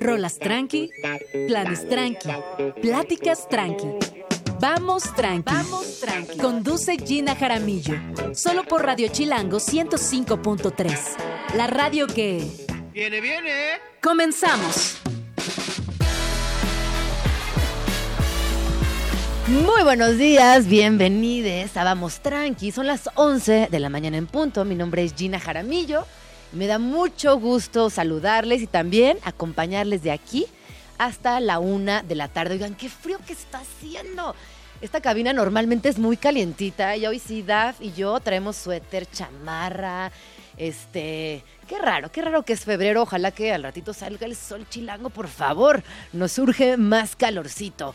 Rolas tranqui, planes tranqui, pláticas tranqui. Vamos tranqui. Vamos tranqui. Conduce Gina Jaramillo. Solo por Radio Chilango 105.3. La radio que. Viene, viene. Comenzamos. Muy buenos días, bienvenidos a Vamos Tranqui. Son las 11 de la mañana en punto. Mi nombre es Gina Jaramillo. Me da mucho gusto saludarles y también acompañarles de aquí hasta la una de la tarde. Oigan, qué frío que está haciendo. Esta cabina normalmente es muy calientita y hoy sí, Daf y yo traemos suéter, chamarra, este, qué raro, qué raro que es febrero. Ojalá que al ratito salga el sol chilango, por favor. Nos surge más calorcito.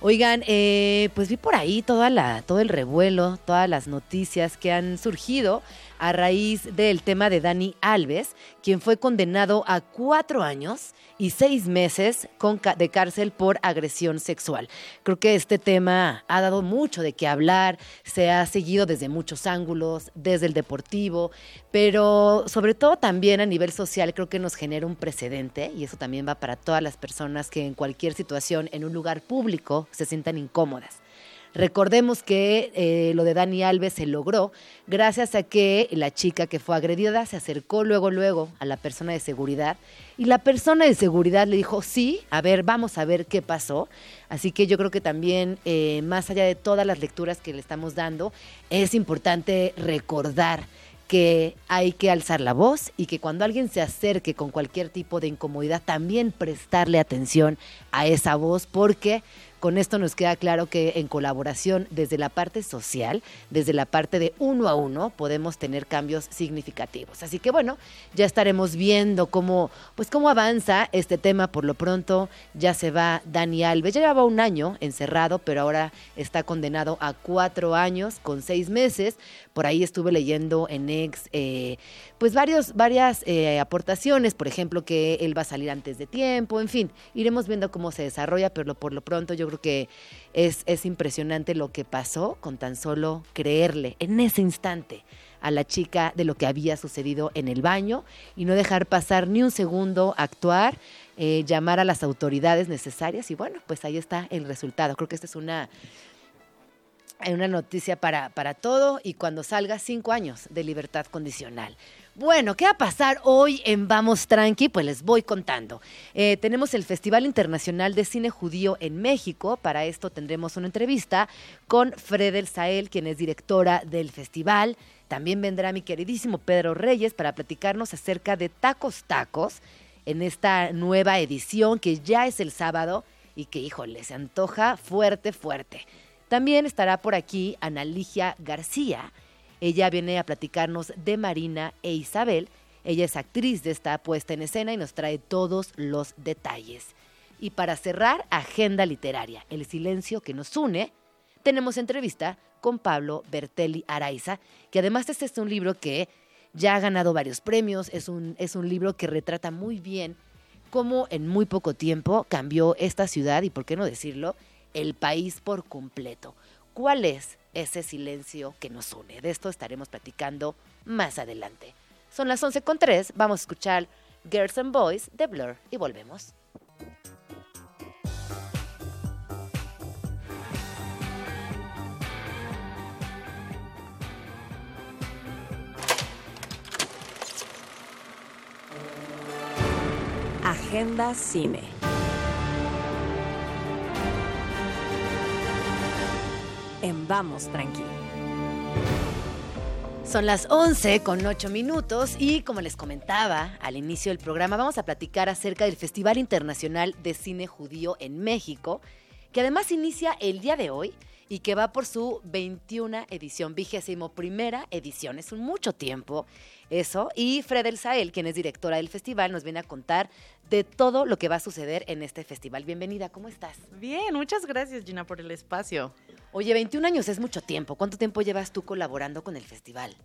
Oigan, eh, pues vi por ahí toda la, todo el revuelo, todas las noticias que han surgido a raíz del tema de Dani Alves, quien fue condenado a cuatro años y seis meses de cárcel por agresión sexual. Creo que este tema ha dado mucho de qué hablar, se ha seguido desde muchos ángulos, desde el deportivo, pero sobre todo también a nivel social creo que nos genera un precedente y eso también va para todas las personas que en cualquier situación en un lugar público se sientan incómodas. Recordemos que eh, lo de Dani Alves se logró gracias a que la chica que fue agredida se acercó luego, luego a la persona de seguridad y la persona de seguridad le dijo, sí, a ver, vamos a ver qué pasó. Así que yo creo que también, eh, más allá de todas las lecturas que le estamos dando, es importante recordar que hay que alzar la voz y que cuando alguien se acerque con cualquier tipo de incomodidad, también prestarle atención a esa voz, porque con esto nos queda claro que en colaboración desde la parte social, desde la parte de uno a uno, podemos tener cambios significativos. Así que bueno, ya estaremos viendo cómo, pues cómo avanza este tema. Por lo pronto ya se va Dani Alves. Ya llevaba un año encerrado, pero ahora está condenado a cuatro años con seis meses. Por ahí estuve leyendo en ex, eh, pues varios, varias eh, aportaciones, por ejemplo, que él va a salir antes de tiempo, en fin, iremos viendo cómo se desarrolla, pero por lo pronto yo creo que es, es impresionante lo que pasó con tan solo creerle en ese instante a la chica de lo que había sucedido en el baño y no dejar pasar ni un segundo, actuar, eh, llamar a las autoridades necesarias y bueno, pues ahí está el resultado. Creo que esta es una, una noticia para, para todo y cuando salga cinco años de libertad condicional. Bueno, ¿qué va a pasar hoy en Vamos Tranqui? Pues les voy contando. Eh, tenemos el Festival Internacional de Cine Judío en México. Para esto tendremos una entrevista con Fredel Sael, quien es directora del festival. También vendrá mi queridísimo Pedro Reyes para platicarnos acerca de Tacos Tacos en esta nueva edición que ya es el sábado y que, híjole, se antoja fuerte, fuerte. También estará por aquí Analigia García ella viene a platicarnos de Marina e Isabel. Ella es actriz de esta puesta en escena y nos trae todos los detalles. Y para cerrar, agenda literaria, el silencio que nos une, tenemos entrevista con Pablo Bertelli Araiza, que además este es un libro que ya ha ganado varios premios, es un, es un libro que retrata muy bien cómo en muy poco tiempo cambió esta ciudad y, por qué no decirlo, el país por completo. ¿Cuál es ese silencio que nos une. De esto estaremos platicando más adelante. Son las 11.3, vamos a escuchar Girls and Boys de Blur y volvemos. Agenda Cine. En Vamos Tranqui. Son las 11 con 8 minutos y como les comentaba al inicio del programa, vamos a platicar acerca del Festival Internacional de Cine Judío en México, que además inicia el día de hoy y que va por su 21 edición, vigésimo primera edición. Es un mucho tiempo eso. Y Fredel Sael, quien es directora del festival, nos viene a contar de todo lo que va a suceder en este festival. Bienvenida, ¿cómo estás? Bien, muchas gracias Gina por el espacio. Oye, 21 años es mucho tiempo. ¿Cuánto tiempo llevas tú colaborando con el festival?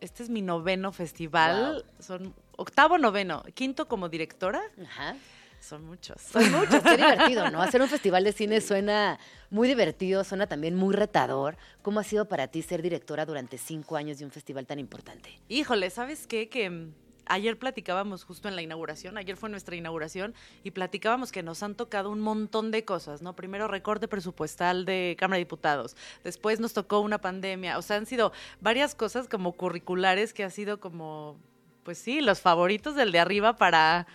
Este es mi noveno festival. Son octavo, noveno, quinto como directora. Ajá. Son muchos. Son muchos, qué divertido, ¿no? Hacer un festival de cine suena muy divertido, suena también muy retador. ¿Cómo ha sido para ti ser directora durante cinco años de un festival tan importante? Híjole, ¿sabes qué? Que ayer platicábamos justo en la inauguración, ayer fue nuestra inauguración, y platicábamos que nos han tocado un montón de cosas, ¿no? Primero recorte presupuestal de Cámara de Diputados, después nos tocó una pandemia, o sea, han sido varias cosas como curriculares que ha sido como, pues sí, los favoritos del de arriba para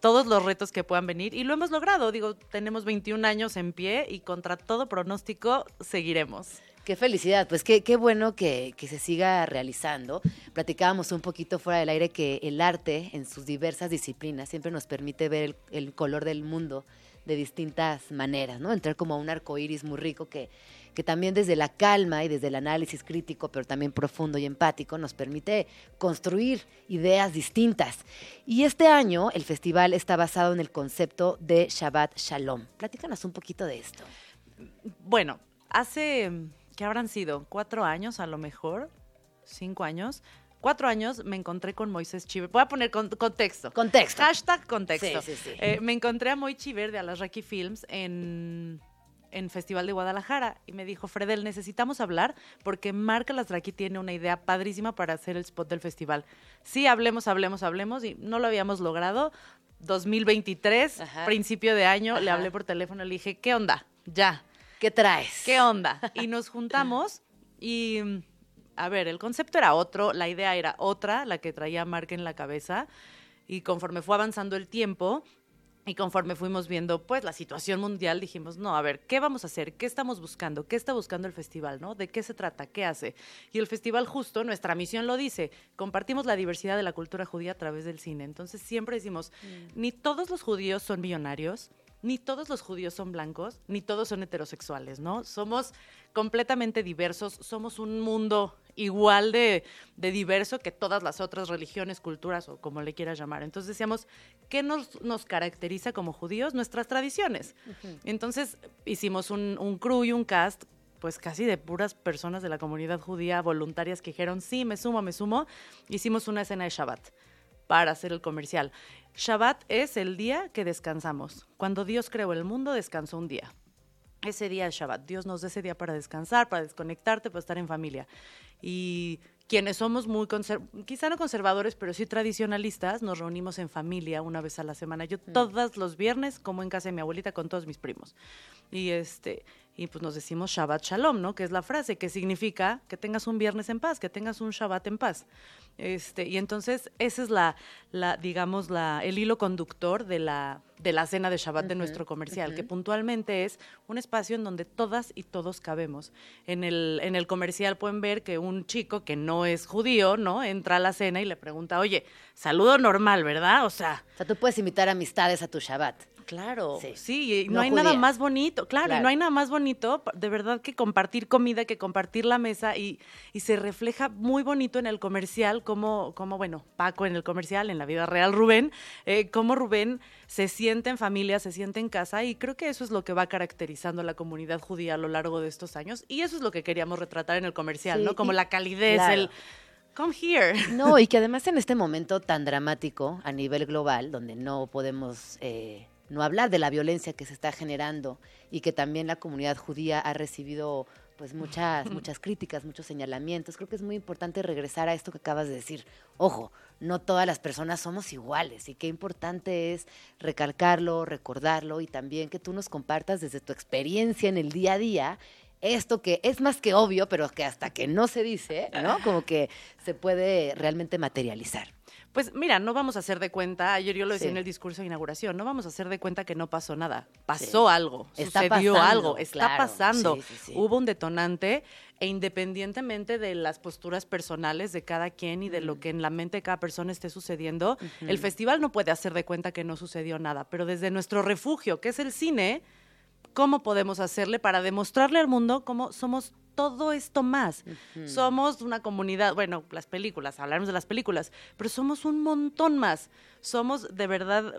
todos los retos que puedan venir y lo hemos logrado. Digo, tenemos 21 años en pie y contra todo pronóstico seguiremos. Qué felicidad, pues qué, qué bueno que, que, se siga realizando. Platicábamos un poquito fuera del aire que el arte en sus diversas disciplinas siempre nos permite ver el, color del mundo de distintas maneras, ¿no? Entrar como a un arco iris muy rico que, que también desde la calma y desde el análisis crítico, pero también profundo y empático, nos permite construir ideas distintas. Y este año el festival está basado en el concepto de Shabbat Shalom. Platícanos un poquito de esto. Bueno, hace ¿qué habrán sido? ¿Cuatro años a lo mejor? ¿Cinco años? Cuatro años me encontré con Moisés Chiver. Voy a poner contexto. Contexto. Hashtag contexto. Sí, sí, sí. Eh, me encontré a Moy Chiver de Alasraki Films en, en Festival de Guadalajara y me dijo, Fredel, necesitamos hablar porque Marca Alasraki tiene una idea padrísima para hacer el spot del festival. Sí, hablemos, hablemos, hablemos y no lo habíamos logrado. 2023, principio de año, le hablé por teléfono, le dije, ¿qué onda? Ya ¿Qué traes? ¿Qué onda? Y nos juntamos y, a ver, el concepto era otro, la idea era otra, la que traía Mark en la cabeza. Y conforme fue avanzando el tiempo, y conforme fuimos viendo pues la situación mundial, dijimos, no, a ver, ¿qué vamos a hacer? ¿Qué estamos buscando? ¿Qué está buscando el festival? ¿no? ¿De qué se trata? ¿Qué hace? Y el festival justo, nuestra misión lo dice, compartimos la diversidad de la cultura judía a través del cine. Entonces siempre decimos, mm. ni todos los judíos son millonarios, ni todos los judíos son blancos, ni todos son heterosexuales, ¿no? Somos completamente diversos, somos un mundo igual de, diverso que todas las otras religiones, culturas o como le quieras llamar. Entonces decíamos, ¿qué nos, nos caracteriza como judíos? Nuestras tradiciones. Entonces hicimos un, un crew y un cast pues casi de puras personas de la comunidad judía voluntarias que dijeron, sí, me sumo, me sumo. Hicimos una escena de Shabbat para hacer el comercial. Shabbat es el día que descansamos. Cuando Dios creó el mundo, descansó un día. Ese día es Shabbat. Dios nos da ese día para descansar, para desconectarte, para estar en familia. Y quienes somos muy, quizá no conservadores, pero sí tradicionalistas, nos reunimos en familia una vez a la semana. Yo mm. todos los viernes como en casa de mi abuelita con todos mis primos. Y este y pues nos decimos Shabbat Shalom, ¿no? Que es la frase que significa que tengas un viernes en paz, que tengas un Shabbat en paz. Este, y entonces ese es la, la digamos, la, el hilo conductor de la, de la cena de Shabbat de nuestro comercial, que puntualmente es un espacio en donde todas y todos cabemos. En el, en el comercial pueden ver que un chico que no es judío, ¿no? Entra a la cena y le pregunta, oye, saludo normal, ¿verdad? O sea... O sea, tú puedes invitar amistades a tu Shabbat. Claro, sí, no, hay nada más bonito, claro, no hay nada más bonito, de verdad, que compartir comida, que compartir la mesa y, y se refleja muy bonito en el comercial, como, como, bueno, Paco en el comercial, en la vida real Rubén, eh, cómo Rubén se siente en familia, se siente en casa y creo que eso es lo que va caracterizando a la comunidad judía a lo largo de estos años y eso es lo que queríamos retratar en el comercial, ¿no? Como la calidez, el come here. No, y que además en este momento tan dramático a nivel global, donde no podemos eh, no hablar de la violencia que se está generando y que también la comunidad judía ha recibido pues muchas muchas críticas, muchos señalamientos. Creo que es muy importante regresar a esto que acabas de decir. Ojo, no todas las personas somos iguales y qué importante es recalcarlo, recordarlo y también que tú nos compartas desde tu experiencia en el día a día esto que es más que obvio, pero que hasta que no se dice, ¿no? Como que se puede realmente materializar. Pues mira, no vamos a hacer de cuenta, ayer yo lo decía en el discurso de inauguración, no vamos a hacer de cuenta que no pasó nada. Pasó algo, sucedió algo, está pasando. Hubo un detonante e independientemente de las posturas personales de cada quien y de lo que en la mente de cada persona esté sucediendo, el festival no puede hacer de cuenta que no sucedió nada, pero desde nuestro refugio, que es el cine, ¿cómo podemos hacerle para demostrarle al mundo cómo somos todo esto más. Somos una comunidad, bueno, las películas, hablamos de las películas, pero somos un montón más. Somos de verdad,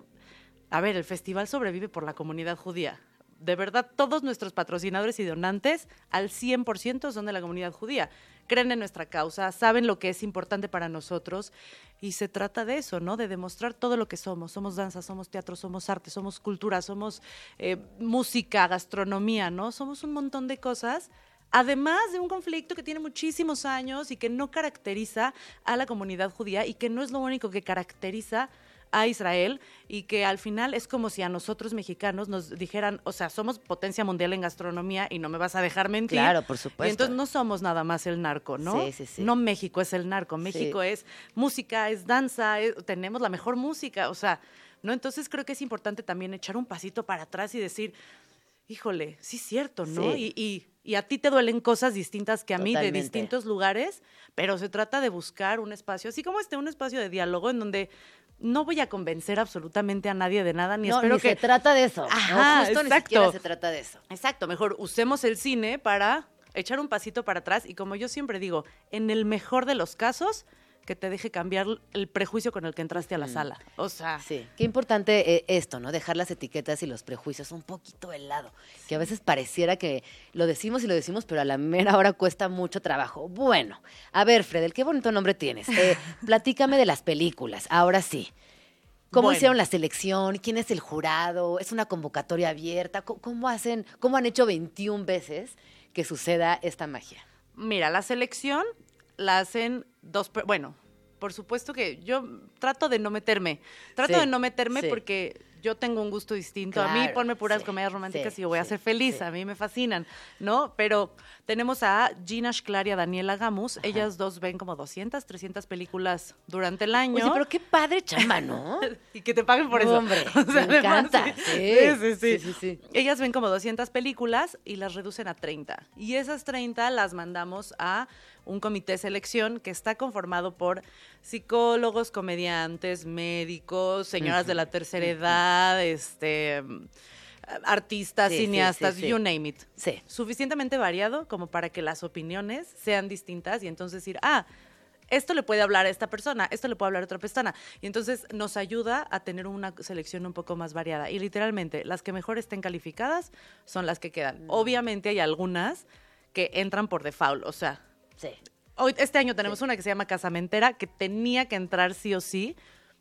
a ver, el festival sobrevive por la comunidad judía. De verdad, todos nuestros patrocinadores y donantes al 100% son de la comunidad judía. Creen en nuestra causa, saben lo que es importante para nosotros y se trata de eso, ¿no? De demostrar todo lo que somos. Somos danza, somos teatro, somos arte, somos cultura, somos eh, música, gastronomía, ¿no? Somos un montón de cosas Además de un conflicto que tiene muchísimos años y que no caracteriza a la comunidad judía y que no es lo único que caracteriza a Israel y que al final es como si a nosotros mexicanos nos dijeran, o sea, somos potencia mundial en gastronomía y no me vas a dejar mentir. Claro, por supuesto. Y entonces no somos nada más el narco, ¿no? Sí, sí, sí. No México es el narco, México es música, es danza, es- tenemos la mejor música, o sea, ¿no? Entonces creo que es importante también echar un pasito para atrás y decir, híjole, sí es cierto, ¿no? Sí. Y, y- y a ti te duelen cosas distintas que a mí de distintos lugares, pero se trata de buscar un espacio, así como este, un espacio de diálogo en donde no voy a convencer absolutamente a nadie de nada, ni no, espero ni que... se trata de eso. Ajá, no, justo ni exacto. siquiera se trata de eso. Exacto, mejor usemos el cine para echar un pasito para atrás y como yo siempre digo, en el mejor de los casos, que te deje cambiar el prejuicio con el que entraste a la sala. O sea, Sí, qué importante eh, esto, ¿no? Dejar las etiquetas y los prejuicios un poquito de lado, que a veces pareciera que lo decimos y lo decimos, pero a la mera hora cuesta mucho trabajo. Bueno, a ver, Fredel, qué bonito nombre tienes. Eh, platícame de las películas, ahora sí. ¿Cómo Bueno. hicieron la selección? ¿Quién es el jurado? ¿Es una convocatoria abierta? ¿Cómo, cómo hacen, cómo han hecho 21 veces que suceda esta magia? mira, la selección la hacen dos, bueno, por supuesto que yo trato de no meterme, trato Sí, de no meterme sí. porque yo tengo un gusto distinto. a mí ponme puras sí, comedias románticas y yo voy a ser feliz, a mí me fascinan, ¿no? Pero tenemos a Gina Schlar y a Daniela Gamus, ellas dos ven como 200, 300 películas durante el año. Oye, pero qué padre chamba, ¿no? Y que te paguen por eso. hombre, O sea, me además, encanta. sí. Sí, Sí, sí, sí. sí, sí, sí. Ellas ven como 200 películas y las reducen a 30. Y esas 30 las mandamos a un comité de selección que está conformado por psicólogos, comediantes, médicos, señoras de la tercera edad, este artistas, Sí, cineastas, sí, sí. you name it Sí. suficientemente variado como para que las opiniones sean distintas y entonces decir, ah, esto le puede hablar a esta persona, esto le puede hablar a otra persona. Y entonces nos ayuda a tener una selección un poco más variada. Y literalmente, las que mejor estén calificadas son las que quedan. Obviamente hay algunas que entran por default, o sea, Sí. Hoy, este año tenemos una que se llama Casamentera, que tenía que entrar sí o sí,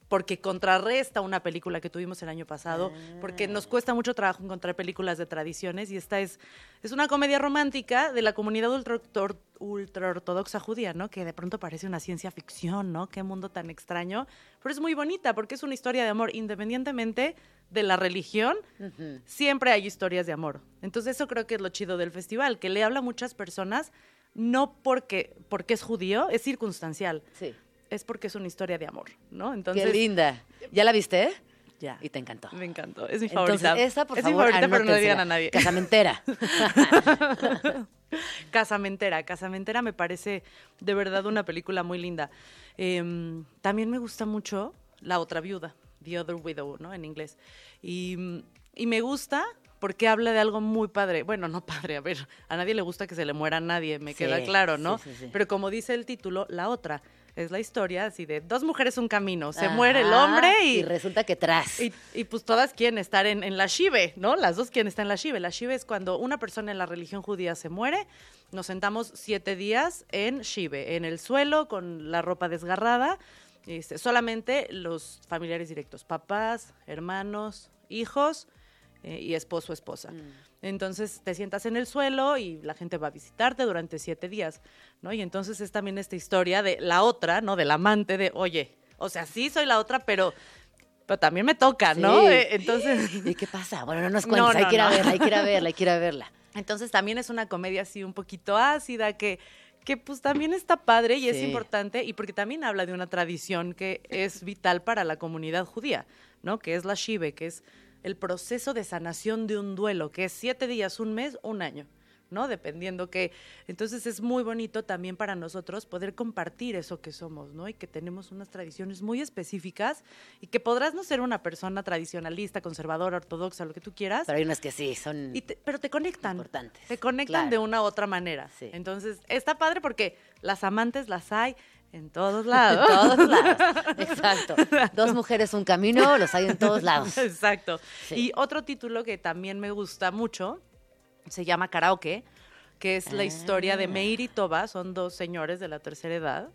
porque contrarresta una película que tuvimos el año pasado, porque nos cuesta mucho trabajo encontrar películas de tradiciones, y esta es, es una comedia romántica de la comunidad ultra, tor- ultraortodoxa judía, ¿no? Que de pronto parece una ciencia ficción, ¿no? Qué mundo tan extraño, pero es muy bonita, porque es una historia de amor, independientemente de la religión, siempre hay historias de amor. Entonces eso creo que es lo chido del festival, que le habla a muchas personas, no porque, porque es judío, es circunstancial, Sí. es porque es una historia de amor, ¿no? Entonces, Qué linda. ¿Ya la viste? ya. Y te encantó. Me encantó, es mi Entonces, favorita. esa, por es favor, mi favorita, pero no le digan a nadie. Casamentera. Casamentera. Casamentera me parece de verdad una película muy linda. Em, también me gusta mucho La otra viuda, The Other Widow, ¿no? En inglés. Y, y me gusta porque habla de algo muy padre. Bueno, no padre, a ver, a nadie le gusta que se le muera a nadie, me Sí, queda claro, ¿no? sí, sí, sí. Pero como dice el título, la otra. Es la historia así de dos mujeres, un camino. Se Ajá, muere el hombre Y y, resulta que tras. y, y, pues todas quieren estar en, en la Shive, ¿no? Las dos quieren estar en la Shive. La Shive es cuando una persona en la religión judía se muere, nos sentamos siete días en Shive, en el suelo, con la ropa desgarrada, este, solamente los familiares directos, papás, hermanos, hijos eh, y esposo, esposa. Entonces te sientas en el suelo y la gente va a visitarte durante siete días, ¿no? Y entonces es también esta historia de la otra, ¿no? Del amante, de, oye, o sea, sí soy la otra, pero, pero también me toca, ¿no? Sí. Eh, entonces, ¿Y qué pasa? Bueno, no nos No, cuentes. hay no, que ir a no. verla, hay que ir a verla, hay que ir a verla. entonces también es una comedia así un poquito ácida que que pues también está padre y es Sí. importante y porque también habla de una tradición que es vital para la comunidad judía, ¿no? Que es la shive, que es el proceso de sanación de un duelo, que es siete días, un mes, un año. ¿no? Dependiendo que. Entonces es muy bonito también para nosotros poder compartir eso que somos, ¿no? Y que tenemos unas tradiciones muy específicas y que podrás no ser una persona tradicionalista, conservadora, ortodoxa, lo que tú quieras, Pero hay unas que sí, son y te- pero te conectan. importantes. Te conectan Claro. de una u otra manera. Sí. Entonces, está padre porque las amantes las hay en todos en lados. todos lados. Exacto. Dos mujeres, un camino, los hay en todos lados. Exacto. Sí. Y otro título que también me gusta mucho se llama Karaoke, que es la historia de Ah. Meir y Toba, son dos señores de la tercera edad,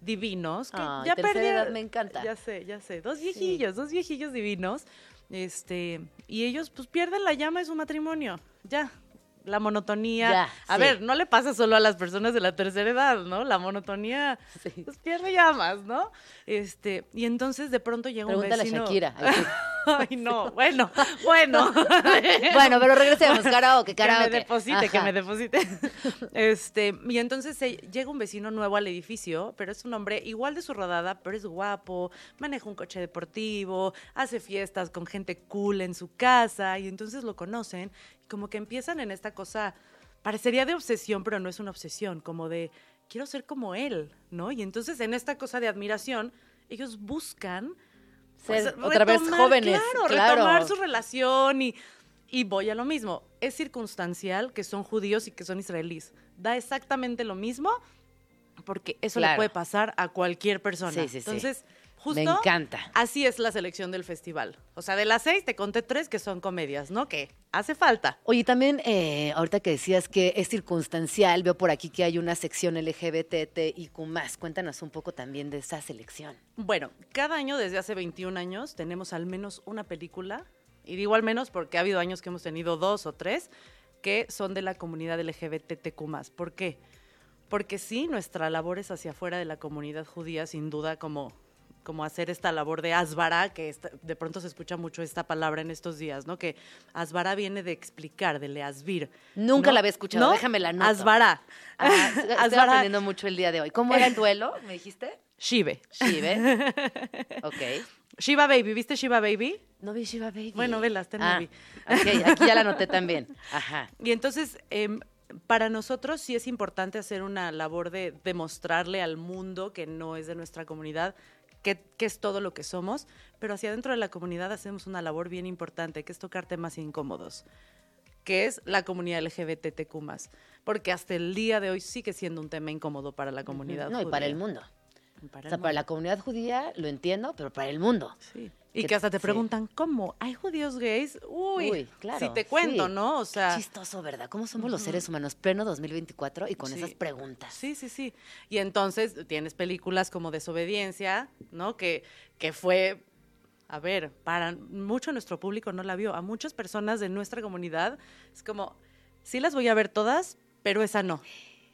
divinos, que ya perdieron- edad me encanta. Ya sé, ya sé, dos viejillos, dos viejillos divinos, este, y ellos pues pierden la llama de su matrimonio, ya. La monotonía. Ya, a sí. ver, no le pasa solo a las personas de la tercera edad, ¿no? La monotonía Sí. pues, pierde llamas, ¿no? Este, y entonces de pronto llega Pregúntale a un vecino. Shakira. Ay, sí. Ay, no, bueno, bueno. bueno, pero regresemos. Karaoke, Que me karaoke. deposite, que me deposite. Este, y entonces llega un vecino nuevo al edificio, pero es un hombre igual de su rodada, pero es guapo, maneja un coche deportivo, hace fiestas con gente cool en su casa, y entonces lo conocen, como que empiezan en esta cosa, parecería de obsesión, pero no es una obsesión, como de quiero ser como él, ¿no? Y entonces en esta cosa de admiración, ellos buscan Ser pues, otra vez jóvenes. Claro, claro. retomar su relación y, y voy a lo mismo. Es circunstancial que son judíos y que son israelíes. Da exactamente lo mismo porque eso le puede pasar a cualquier persona. Sí, sí, sí. Justo Me encanta. así es la selección del festival. O sea, de las seis te conté tres que son comedias, ¿no? Que hace falta. Oye, también, eh, ahorita que decías que es circunstancial, veo por aquí que hay una sección LGBTIQ+. Cuéntanos un poco también de esa selección. Bueno, cada año desde hace 21 años tenemos al menos una película, y digo al menos porque ha habido años que hemos tenido dos o tres, que son de la comunidad LGBTQ+. ¿Por qué? Porque sí, nuestra labor es hacia afuera de la comunidad judía, sin duda, como, como hacer esta labor de asbara, que esta- de pronto se escucha mucho esta palabra en estos días, ¿no? Que asbara viene de explicar, de leasbir. Nunca ¿no? la había escuchado, ¿No? déjame la anoto. Asbara. Ah, estoy aprendiendo mucho el día de hoy. ¿Cómo era el duelo? ¿Me dijiste? Shive. Shive. Ok. Shiva Baby, ¿viste Shiva Baby? No vi Shiva Baby. Bueno, vela, está en ah, movie. Ok, aquí ya la anoté también. Ajá. Y entonces, em, para nosotros sí es importante hacer una labor de demostrarle al mundo que no es de nuestra comunidad, que, que es todo lo que somos, pero hacia adentro de la comunidad hacemos una labor bien importante, que es tocar temas incómodos, que es la comunidad LGBTQ+, porque hasta el día de hoy sigue siendo un tema incómodo para la comunidad No, y para el mundo. Para O sea, para la comunidad judía lo entiendo, pero para el mundo. Sí. Y que- que hasta te sí. preguntan, ¿cómo? ¿Hay judíos gays? Uy, Uy, claro, si te cuento, sí. ¿no? O sea... Qué chistoso, ¿verdad? ¿Cómo somos los seres humanos pleno 2024 y con Sí. esas preguntas? Sí, sí, sí. Y entonces tienes películas como Desobediencia, ¿no? Que, que fue, a ver, para mucho nuestro público no la vio. A muchas personas de nuestra comunidad es como, sí las voy a ver todas, pero esa no.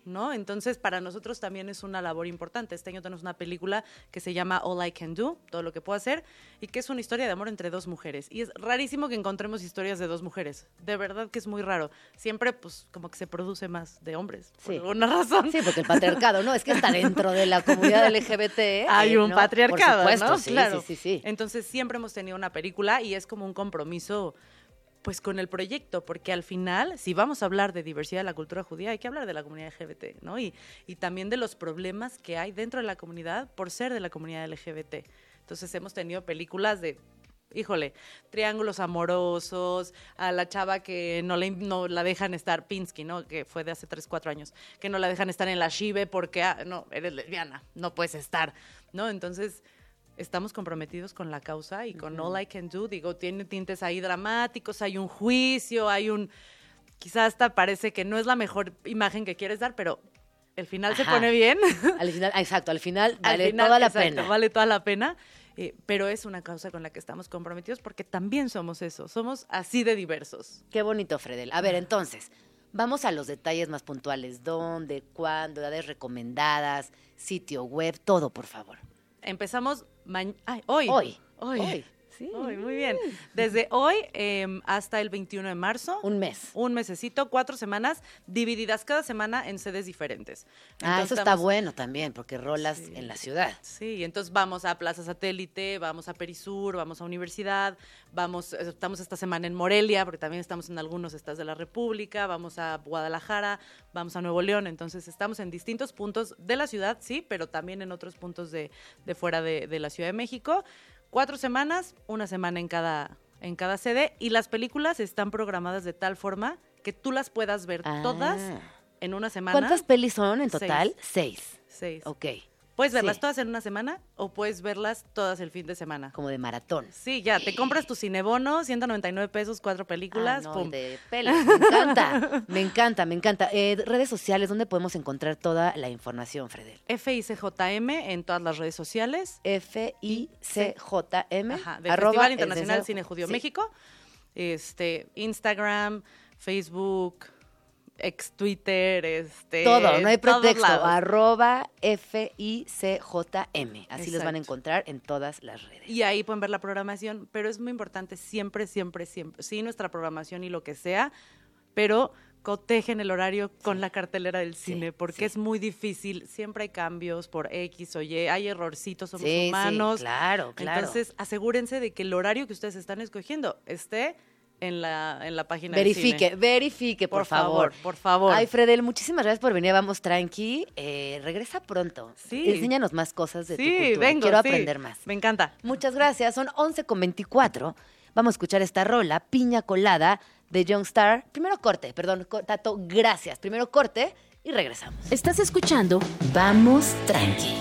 ¿No? Entonces, para nosotros también es una labor importante. Este año tenemos una película que se llama All I Can Do, todo lo que puedo hacer, y que es una historia de amor entre dos mujeres. Y es rarísimo que encontremos historias de dos mujeres. De verdad que es muy raro. Siempre, pues, como que se produce más de hombres, por Sí. alguna razón. Sí, porque el patriarcado, ¿no? Es que está dentro de la comunidad LGBT. Hay eh, un ¿no? patriarcado, Por supuesto, ¿no? sí, claro. sí, sí, sí. Entonces siempre hemos tenido una película y es como un compromiso pues con el proyecto, porque al final, si vamos a hablar de diversidad de la cultura judía, hay que hablar de la comunidad LGBT, ¿no? Y, y también de los problemas que hay dentro de la comunidad por ser de la comunidad LGBT. Entonces hemos tenido películas de, híjole, triángulos amorosos, a la chava que no, le, no la dejan estar, Pinsky, ¿no? Que fue de hace 3, 4 años, que no la dejan estar en la Shive porque, ah, no, eres lesbiana, no puedes estar, ¿no? Entonces estamos comprometidos con la causa y con All I Can Do. Digo, tiene tintes ahí dramáticos, hay un juicio, hay un... Quizás hasta parece que no es la mejor imagen que quieres dar, pero el final se pone bien. Al final, exacto, al final Al vale final, toda la exacto, pena. Vale toda la pena. eh, pero es una causa con la que estamos comprometidos porque también somos eso, somos así de diversos. Qué bonito, Fredel. A ver, entonces, vamos a los detalles más puntuales. ¿Dónde, cuándo, edades recomendadas, sitio web, todo, por favor. Empezamos ma- ay, hoy. Hoy. Hoy. Hoy. Sí. Hoy, muy bien. Desde hoy em, hasta el 21 de marzo. Un mes. un mesecito, cuatro semanas, divididas cada semana en sedes diferentes. Ah, Entonces eso está estamos- bueno también, porque rolas Sí. en la ciudad. Sí, y entonces vamos a Plaza Satélite, vamos a Perisur, vamos a Universidad, vamos, eh, estamos esta semana en Morelia, porque también estamos en algunos estados de la República, vamos a Guadalajara, vamos a Nuevo León, entonces estamos en distintos puntos de la ciudad, sí, pero también en otros puntos de, de fuera de, de la Ciudad de México. Cuatro semanas, una semana en cada, en cada sede, y las películas están programadas de tal forma que tú las puedas ver todas Ah. en una semana. ¿Cuántas pelis son en Seis. total? Seis. Seis. Ok. Puedes verlas Sí. todas en una semana o puedes verlas todas el fin de semana. Como de maratón. Sí, ya, te compras tu cinebono, 199 pesos, cuatro películas, Ah, no, pum. de. Me encanta, me encanta, me encanta. Eh, redes sociales, ¿dónde podemos encontrar toda la información, Fredel? FICJM en todas las redes sociales. F-I-C-J-M. Ajá, del arroba Festival Internacional Cine Judío sí. México. Este, Instagram, Facebook, ex Twitter, este. Todo, no hay pretexto. Arroba F-I-C-J-M. Así los van a encontrar en todas las redes. Y ahí pueden ver la programación, pero es muy importante siempre, siempre, siempre. Sí, nuestra programación y lo que sea, pero cotejen el horario con la cartelera del cine, porque sí. es muy difícil. Siempre hay cambios por X o Y, hay errorcitos, somos humanos. claro, claro. Entonces, asegúrense de que el horario que ustedes están escogiendo esté en la, en la página Verifique, del cine. verifique, por, Por favor, por favor. Ay, Fredel, muchísimas gracias por venir. a Vamos tranqui. Eh, regresa pronto. Sí. Enséñanos más cosas de tu Sí, cultura. vengo. Quiero sí. aprender más. Me encanta. Muchas gracias. Son 11 con 24. Vamos a escuchar esta rola, Piña Colada, de Young Star. Primero corte, perdón, Tato, gracias. Primero corte y regresamos. Estás escuchando Vamos tranqui.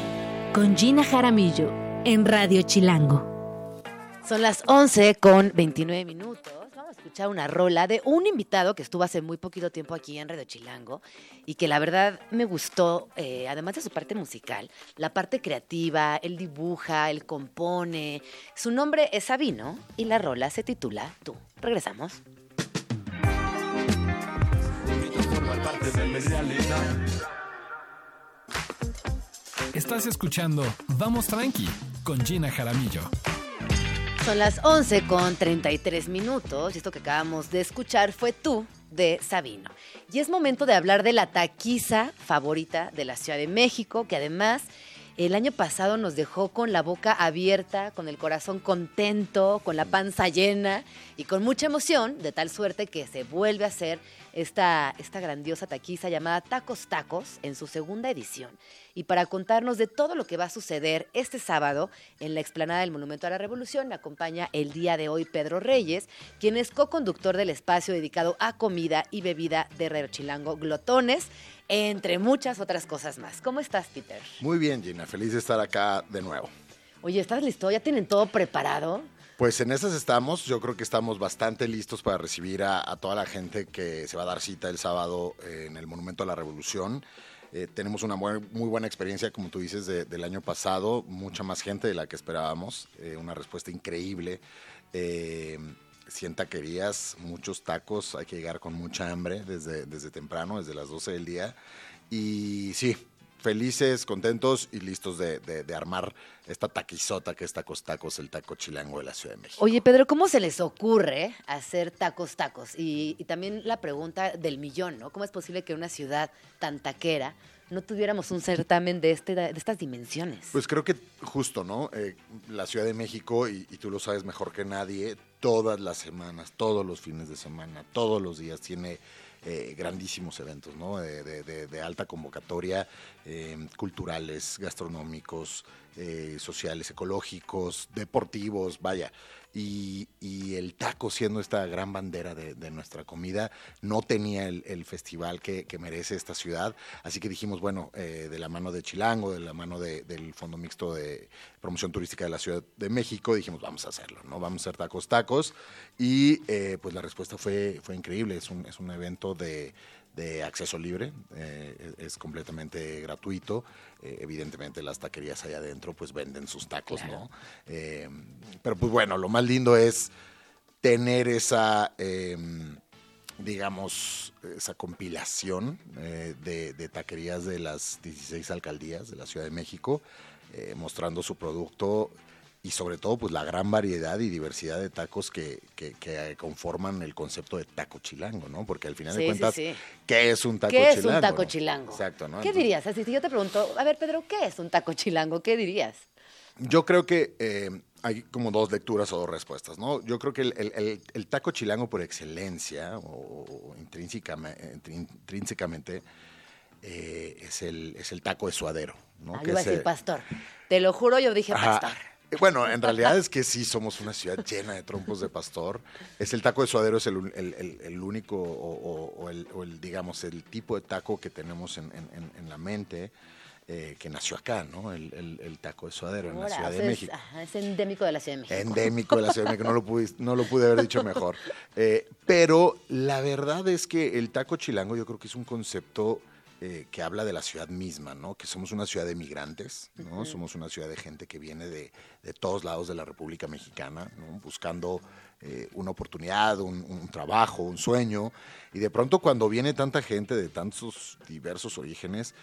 con Gina Jaramillo en Radio Chilango. Son las 11 con 29 minutos. Escuchar una rola de un invitado que estuvo hace muy poquito tiempo aquí en Radio Chilango y que la verdad me gustó, eh, además de su parte musical, la parte creativa, él dibuja, él compone. Su nombre es Sabino y la rola se titula Tú. Regresamos. Estás escuchando Vamos Tranqui con Gina Jaramillo. Son las 11 con 33 minutos y esto que acabamos de escuchar fue Tú de Sabino. Y es momento de hablar de la taquiza favorita de la Ciudad de México, que además el año pasado nos dejó con la boca abierta, con el corazón contento, con la panza llena y con mucha emoción, de tal suerte que se vuelve a hacer esta, esta grandiosa taquiza llamada Tacos Tacos en su segunda edición. Y para contarnos de todo lo que va a suceder este sábado en la explanada del Monumento a la Revolución, me acompaña el día de hoy Pedro Reyes, quien es co-conductor del espacio dedicado a comida y bebida de Radio Chilango Glotones, entre muchas otras cosas más. ¿Cómo estás, Peter? Muy bien, Gina, feliz de estar acá de nuevo. Oye, ¿estás listo? ¿Ya tienen todo preparado? Pues en esas estamos, yo creo que estamos bastante listos para recibir a, toda la gente que se va a dar cita el sábado en el Monumento a la Revolución. Eh, tenemos una buen- muy buena experiencia, como tú dices, de- del año pasado, mucha más gente de la que esperábamos, eh, una respuesta increíble. Eh, 100 taquerías, muchos tacos, hay que llegar con mucha hambre desde, desde temprano, desde las 12 del día. Y sí, felices, contentos y listos de, de- de armar esta taquizota que es Tacos Tacos, el taco chilango de la Ciudad de México. Oye, Pedro, ¿cómo se les ocurre hacer tacos tacos? Y, y también la pregunta del millón, ¿no? ¿Cómo es posible que una ciudad tan taquera no tuviéramos un certamen de, este, de estas dimensiones? Pues creo que justo, ¿no? Eh, la Ciudad de México, y, y tú lo sabes mejor que nadie, todas las semanas, todos los fines de semana, todos los días tiene eh, grandísimos eventos, ¿no? De, alta convocatoria, eh, culturales, gastronómicos, eh, sociales, ecológicos, deportivos, vaya. Y, el taco siendo esta gran bandera de, nuestra comida, no tenía el, festival que, merece esta ciudad. Así que dijimos, bueno, eh, de la mano de Chilango, de la mano de- del Fondo Mixto de Promoción Turística de la Ciudad de México, dijimos, vamos a hacerlo, ¿no? Vamos a hacer tacos, tacos. Y eh, pues la respuesta fue, fue increíble. Es un, es un evento de, de acceso libre, eh, es, es completamente gratuito. Eh, evidentemente las taquerías allá adentro pues venden sus tacos, ¿no? Eh, pero pues bueno, lo más lindo es tener esa, eh, digamos, esa compilación de, de taquerías de las 16 alcaldías de la Ciudad de México, mostrando su producto y sobre todo pues la gran variedad y diversidad de tacos que, que- que conforman el concepto de taco chilango, ¿no? Porque al final Sí, de cuentas, sí. ¿qué es un taco ¿Qué chilango? es un taco no? chilango? Exacto, ¿no? ¿Qué Entonces, dirías? Así, si yo te pregunto, a ver, Pedro, ¿qué es un taco chilango? ¿Qué dirías? Yo creo que eh, hay como dos lecturas o dos respuestas, ¿no? Yo creo que el, el- el- el taco chilango por excelencia o, o intrín- intrínsecamente eh, es, el, es el taco de suadero, ¿no? Ah, Que yo iba a decir pastor. Te lo juro, yo dije pastor. Eh, Bueno, en realidad es que sí somos una ciudad llena de trompos de pastor. Es el taco de suadero, es el, el- el- el único o, o- o el, o el, digamos, el tipo de taco que tenemos en, en- la mente eh, que nació acá, ¿no? El, el- el taco de suadero en la Ciudad de es, México. es endémico de la Ciudad de México. Endémico de la Ciudad de México, no lo pude, no lo pude haber dicho mejor. Eh, pero la verdad es que el taco chilango yo creo que es un concepto eh, que habla de la ciudad misma, ¿no? Que somos una ciudad de migrantes, ¿no? Somos una ciudad de gente que viene de, de todos lados de la República Mexicana, ¿no? Buscando eh, una oportunidad, un, un trabajo, un sueño. Y de pronto cuando viene tanta gente de tantos diversos orígenes,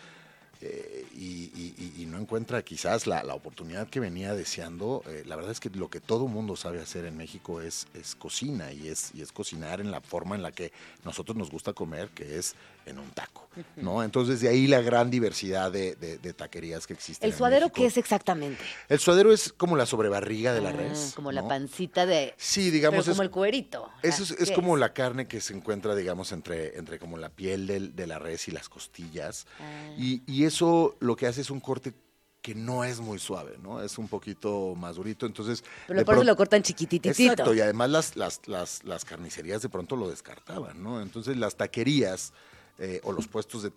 eh, y, y- y no encuentra quizás la, la oportunidad que venía deseando, la verdad es que lo que todo mundo sabe hacer en México es, es cocina y es, y es cocinar en la forma en la que nosotros nos gusta comer, que es en un taco, ¿no? Entonces de ahí la gran diversidad de, de- de taquerías que existen. ¿El en suadero México. qué es exactamente? El suadero es como la sobrebarriga de la Ah, res. Como la pancita de... Sí, digamos, pero como es- el cuerito. eso es, es ¿qué como la carne que se encuentra, digamos, entre, entre como la piel del- de la res y las costillas. Ah. Y, y eso lo que hace es un corte que no es muy suave, ¿no? Es un poquito más durito, entonces... Pero por eso lo cortan chiquititito. Exacto, y además las, las, las, las carnicerías de pronto lo descartaban, ¿no? Entonces las taquerías eh, o los puestos de,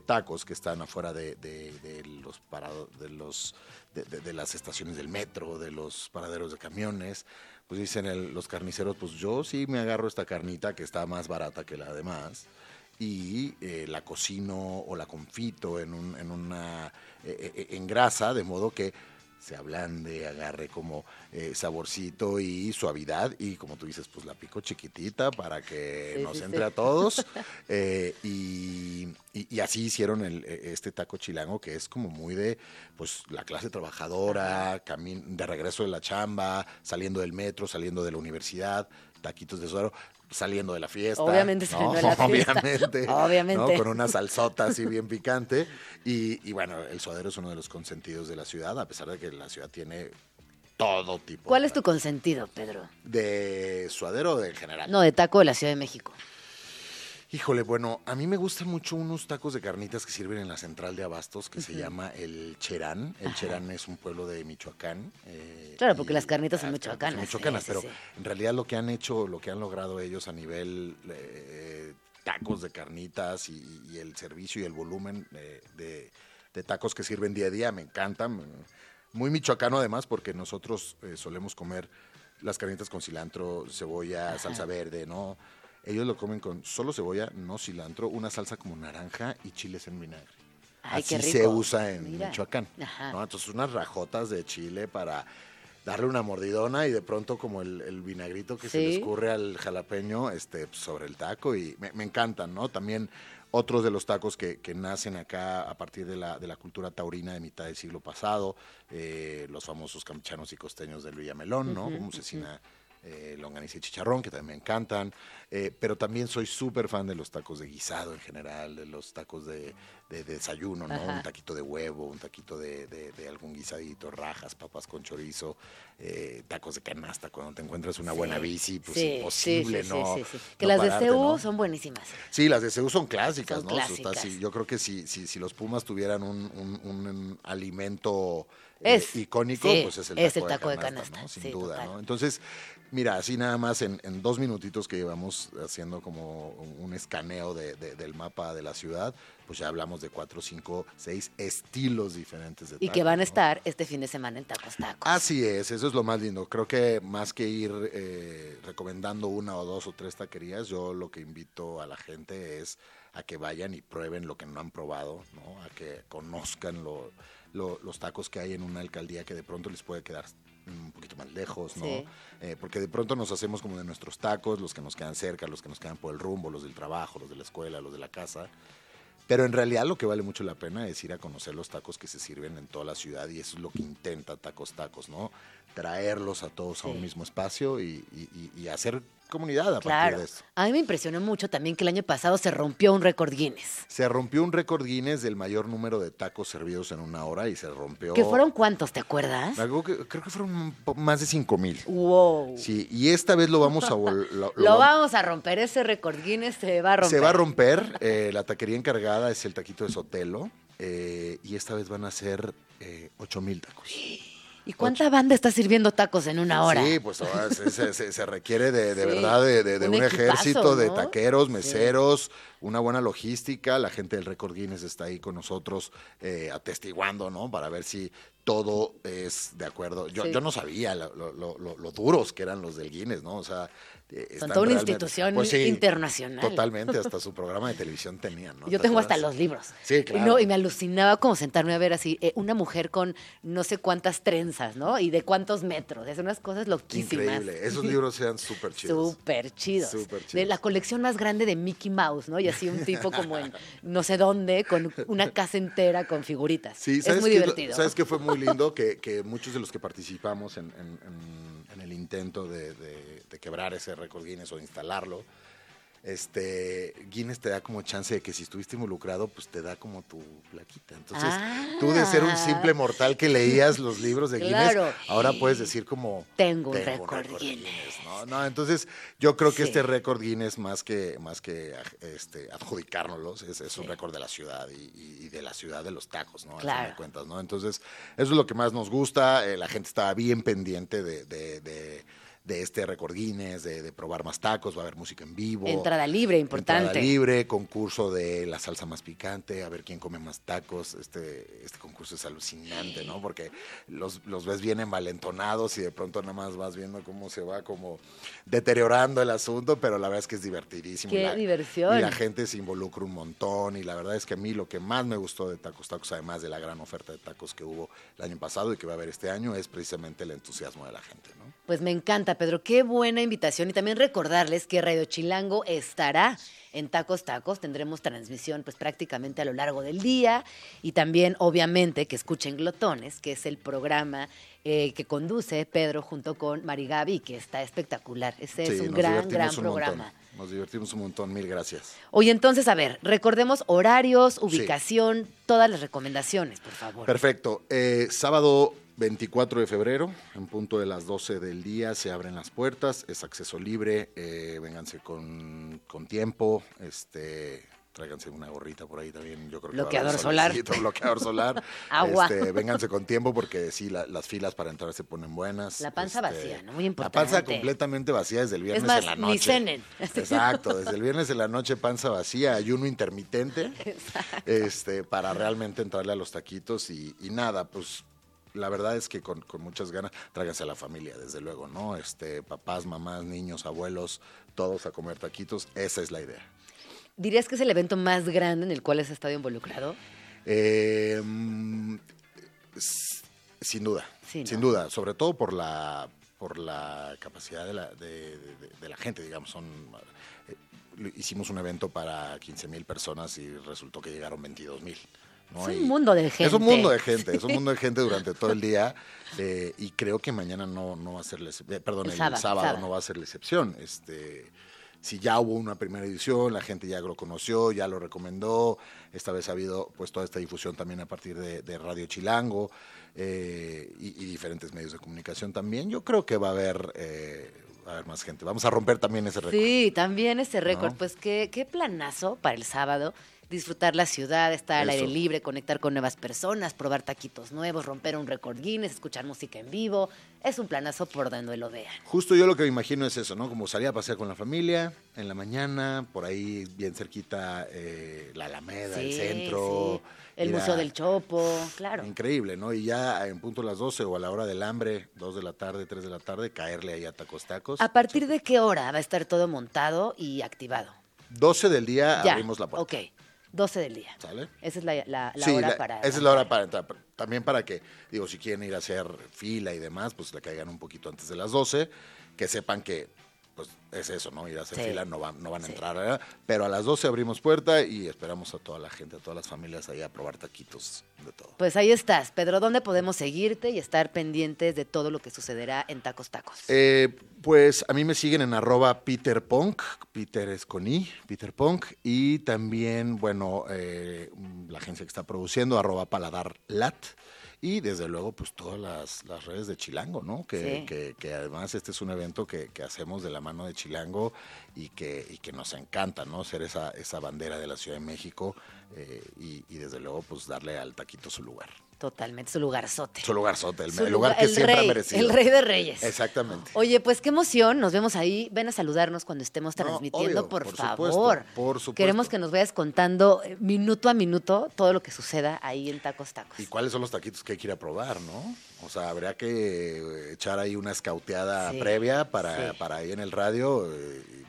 tacos que están afuera de, los parados, de los de, las estaciones del metro, de los paraderos de camiones, pues dicen los carniceros, pues yo sí me agarro esta carnita que está más barata que la demás y eh, la cocino o la confito en, un, en una eh, en grasa, de modo que se ablande, agarre como eh, saborcito y suavidad y como tú dices, pues la pico chiquitita para que Sí, nos sí, entre sí. a todos. Eh, y, y- y así hicieron el, eh, este taco chilango que es como muy de pues la clase trabajadora, de regreso de la chamba, saliendo del metro, saliendo de la universidad, taquitos de suero, saliendo de la fiesta. Obviamente ¿no? saliendo de la fiesta. Obviamente. Obviamente. ¿no? Con una salsota así bien picante. Y, y bueno, el suadero es uno de los consentidos de la ciudad, a pesar de que la ciudad tiene todo tipo. ¿Cuál es tu consentido, Pedro? ¿De suadero o de general? No, de taco de la Ciudad de México. Híjole, bueno, a mí me gustan mucho unos tacos de carnitas que sirven en la central de Abastos, que se llama el Cherán. El Cherán es un pueblo de Michoacán. eh, Claro, porque las carnitas son michoacanas, michoacanas, sí, sí, pero sí. en realidad lo que han hecho, lo que han logrado ellos a nivel eh, tacos de carnitas y, y el servicio y el volumen eh, de, de tacos que sirven día a día, me encantan. Muy michoacano además, porque nosotros eh, solemos comer las carnitas con cilantro, cebolla, salsa verde, ¿no? Ellos lo comen con solo cebolla, no cilantro, una salsa como naranja y chiles en vinagre. Ay, Así qué se usa en Mira. Michoacán. Ajá. ¿no? Entonces unas rajotas de chile para darle una mordidona y de pronto como el, el vinagrito que se le escurre al jalapeño este, sobre el taco y me, me encantan, ¿no? También otros de los tacos que, que nacen acá a partir de la, de la cultura taurina de mitad del siglo pasado, eh, los famosos campechanos y costeños del Villamelón, ¿no? Como cecina, eh, longaniza y chicharrón, que también me encantan, eh, pero también soy súper fan de los tacos de guisado en general, de los tacos de, de- de desayuno, ¿no? Ajá. Un taquito de huevo, un taquito de, de- de algún guisadito, rajas, papas con chorizo, eh, tacos de canasta, cuando te encuentras una buena bici, pues Sí, imposible, sí, sí, ¿no? sí, sí. Que no las de CEU ¿no? son buenísimas. Sí, las de CEU son clásicas, Son ¿no? Clásicas. Yo creo que si, si, si los Pumas tuvieran un, un- un, um, alimento eh, icónico, sí, pues es el es taco, el taco de de canasta, ¿no? Sin sí, duda. ¿no? Entonces, mira, así nada más en, en dos minutitos que llevamos haciendo como un escaneo de- de- del mapa de la ciudad, pues ya hablamos de cuatro, cinco, seis estilos diferentes de Y que tacos, van a ¿no? estar este fin de semana en Tacos Tacos. Así es, eso es lo más lindo. Creo que más que ir eh, recomendando una o dos o tres taquerías, yo lo que invito a la gente es a que vayan y prueben lo que no han probado, ¿no? a que conozcan lo- lo- los tacos que hay en una alcaldía que de pronto les puede quedar un poquito más lejos, ¿no? Sí. Eh, porque de pronto nos hacemos como de nuestros tacos, los que nos quedan cerca, los que nos quedan por el rumbo, los del trabajo, los de la escuela, los de la casa. Pero en realidad lo que vale mucho la pena es ir a conocer los tacos que se sirven en toda la ciudad y eso es lo que intenta Tacos Tacos, ¿no? Traerlos a todos a un mismo espacio y, y- y- y hacer comunidad a partir de eso. A mí me impresionó mucho también que el año pasado se rompió un récord Guinness. Se rompió un récord Guinness del mayor número de tacos servidos en una hora y se rompió... ¿Que fueron cuántos, te acuerdas? Algo que- creo que fueron más de 5 mil. Wow. Sí, y esta vez lo vamos a... lo- lo Lo vam- vamos a romper, ese récord Guinness se va a romper. Se va a romper. eh, la taquería encargada es el taquito de Sotelo. eh, y esta vez van a ser eh, 8 mil tacos. ¿Y cuánta banda está sirviendo tacos en una hora? Sí, pues ahora se, se- requiere de, de Sí, verdad de, de- de un un, equipazo, ejército de ¿no? taqueros, Sí. meseros, una buena logística. La gente del Récord Guinness está ahí con nosotros eh, atestiguando, ¿no? Para ver si todo es de acuerdo. Yo, Sí. yo no sabía lo, lo- lo- lo- lo duros que eran los del Guinness, ¿no? O sea, eh, están toda una institución Pues sí, internacional. Totalmente, hasta su programa de televisión tenían, ¿no? Yo ¿Te tengo hasta los libros. Sí, Y, claro. no, y me alucinaba como sentarme a ver así, eh, una mujer con no sé cuántas trenzas, ¿no? Y de cuántos metros. Es unas cosas loquísimas. Increíble. Esos libros sean súper chidos. Súper chidos. Súper De chidos. la colección más grande de Mickey Mouse, ¿no? Y así un tipo como en no sé dónde, con una casa entera con figuritas. Sí, es ¿sabes muy lo- divertido. ¿Sabes qué fue muy lindo? que, que muchos de los que participamos en, en- en- en el intento de, de- de quebrar ese récord Guinness o de instalarlo, este, Guinness te da como chance de que si estuviste involucrado, pues te da como tu plaquita. Entonces, Ah. tú de ser un simple mortal que leías los libros de Guinness, Claro. ahora puedes decir como... Tengo un récord Guinness. ¿no? No, entonces, yo creo que Sí. este récord Guinness, más que, más que este, adjudicárnoslos, es, es un Sí. récord de la ciudad y, y- de la ciudad de los tacos, ¿no? Al fin Claro. de cuentas, ¿no? Entonces, eso es lo que más nos gusta. eh, la gente estaba bien pendiente de, de- de- de este récord Guinness, de, de probar más tacos, va a haber música en vivo. Entrada libre, importante. Entrada libre, concurso de la salsa más picante, a ver quién come más tacos. Este, este concurso es alucinante, ¿no? Porque los, los ves bien envalentonados y de pronto nada más vas viendo cómo se va como deteriorando el asunto, pero la verdad es que es divertidísimo. Qué la- diversión. Y la gente se involucra un montón y la verdad es que a mí lo que más me gustó de Tacos Tacos, además de la gran oferta de tacos que hubo el año pasado y que va a haber este año, es precisamente el entusiasmo de la gente, ¿no? Pues me encanta, Pedro. Qué buena invitación. Y también recordarles que Radio Chilango estará en Tacos Tacos. Tendremos transmisión pues prácticamente a lo largo del día. Y también, obviamente, que escuchen Glotones, que es el programa eh, que conduce Pedro junto con Marigaby, que está espectacular. Ese es un gran, gran un programa. montón. Nos divertimos un montón, mil gracias. Oye, entonces, a ver, recordemos horarios, ubicación, todas las recomendaciones, por favor. Perfecto. Eh, sábado 24 de febrero, en punto de las 12 del día, se abren las puertas, es acceso libre, eh, vénganse con, con tiempo, este, tráiganse una gorrita por ahí también, yo creo que Bloqueador solar. bloqueador solar. Agua. Este, vénganse con tiempo porque sí, la- las filas para entrar se ponen buenas. La panza Este, vacía, ¿no? Muy La importante. panza completamente vacía desde el viernes más, en la ni noche. cenen. Exacto, desde el viernes en la noche panza vacía, ayuno intermitente, este, para realmente entrarle a los taquitos y, y nada, pues la verdad es que con, con muchas ganas, tráiganse a la familia, desde luego, ¿no? Este, papás, mamás, niños, abuelos, todos a comer taquitos, esa es la idea. ¿Dirías que es el evento más grande en el cual has estado involucrado? Eh, s- sin duda, Sí, ¿no? sin duda, sobre todo por la por la capacidad de la, de, de- de la gente, digamos, son eh, hicimos un evento para 15 mil personas y resultó que llegaron 22 mil. ¿No? Es Y- un mundo de gente. Es un mundo de gente, es un mundo de gente durante todo el día eh, y creo que mañana no, no va a ser la excep- eh, perdón, El el, sábado, sábado, sábado. no va a ser la excepción. Este, si ya hubo una primera edición, la gente ya lo conoció, ya lo recomendó, esta vez ha habido pues toda esta difusión también a partir de, de Radio Chilango eh, y, y diferentes medios de comunicación también. Yo creo que va a haber, eh, va a haber más gente. Vamos a romper también ese récord. Sí, también ese récord. ¿No? Pues qué, qué planazo para el sábado. Disfrutar la ciudad, estar al Eso. aire libre, conectar con nuevas personas, probar taquitos nuevos, romper un récord Guinness, escuchar música en vivo. Es un planazo por donde lo vean. Justo yo lo que me imagino es eso, ¿no? Como salir a pasear con la familia en la mañana, por ahí bien cerquita eh, la Alameda, el centro. sí. El a- Museo del Chopo, claro. Increíble, ¿no? Y ya en punto de las 12 o a la hora del hambre, 2 de la tarde, 3 de la tarde, caerle ahí a tacos tacos. ¿A partir de qué hora va a estar todo montado y activado? 12 del día ya. abrimos la puerta. Ok, 12 del día. ¿Sale? Esa es la, la- la Sí, hora la- para... esa es la hora para entrar. También para que, digo, si quieren ir a hacer fila y demás, pues le caigan un poquito antes de las 12, que sepan que, pues es eso, ¿no? Ir a hacer Sí. fila, no van, no van a Sí. entrar, ¿verdad? Pero a las 12 abrimos puerta y esperamos a toda la gente, a todas las familias ahí a probar taquitos de todo. Pues ahí estás, Pedro. ¿Dónde podemos seguirte y estar pendientes de todo lo que sucederá en Tacos Tacos? Eh, pues a mí me siguen en arroba Peter Punk, Peter es con I, Peter Punk, y también, bueno, eh, la agencia que está produciendo, arroba Paladar Lat, y desde luego, pues todas las, las redes de Chilango, ¿no? Que, Sí. que, que además este es un evento que, que hacemos de la mano de Chilango y que, y que nos encanta, ¿no? Ser esa, esa bandera de la Ciudad de México eh, y, y desde luego, pues darle al taquito su lugar. Totalmente, su lugarzote. Su lugarzote, el, Su lugar que el siempre rey, ha merecido. El rey de reyes. Exactamente. Oye, pues qué emoción, nos vemos ahí. Ven a saludarnos cuando estemos No, transmitiendo, obvio, por, por favor. supuesto, por supuesto. Queremos que nos vayas contando eh, minuto a minuto todo lo que suceda ahí en Tacos Tacos. ¿Y cuáles son los taquitos que hay que ir a probar, no? O sea, habría que eh, echar ahí una escauteada Sí, previa para, sí. para ahí en el radio eh,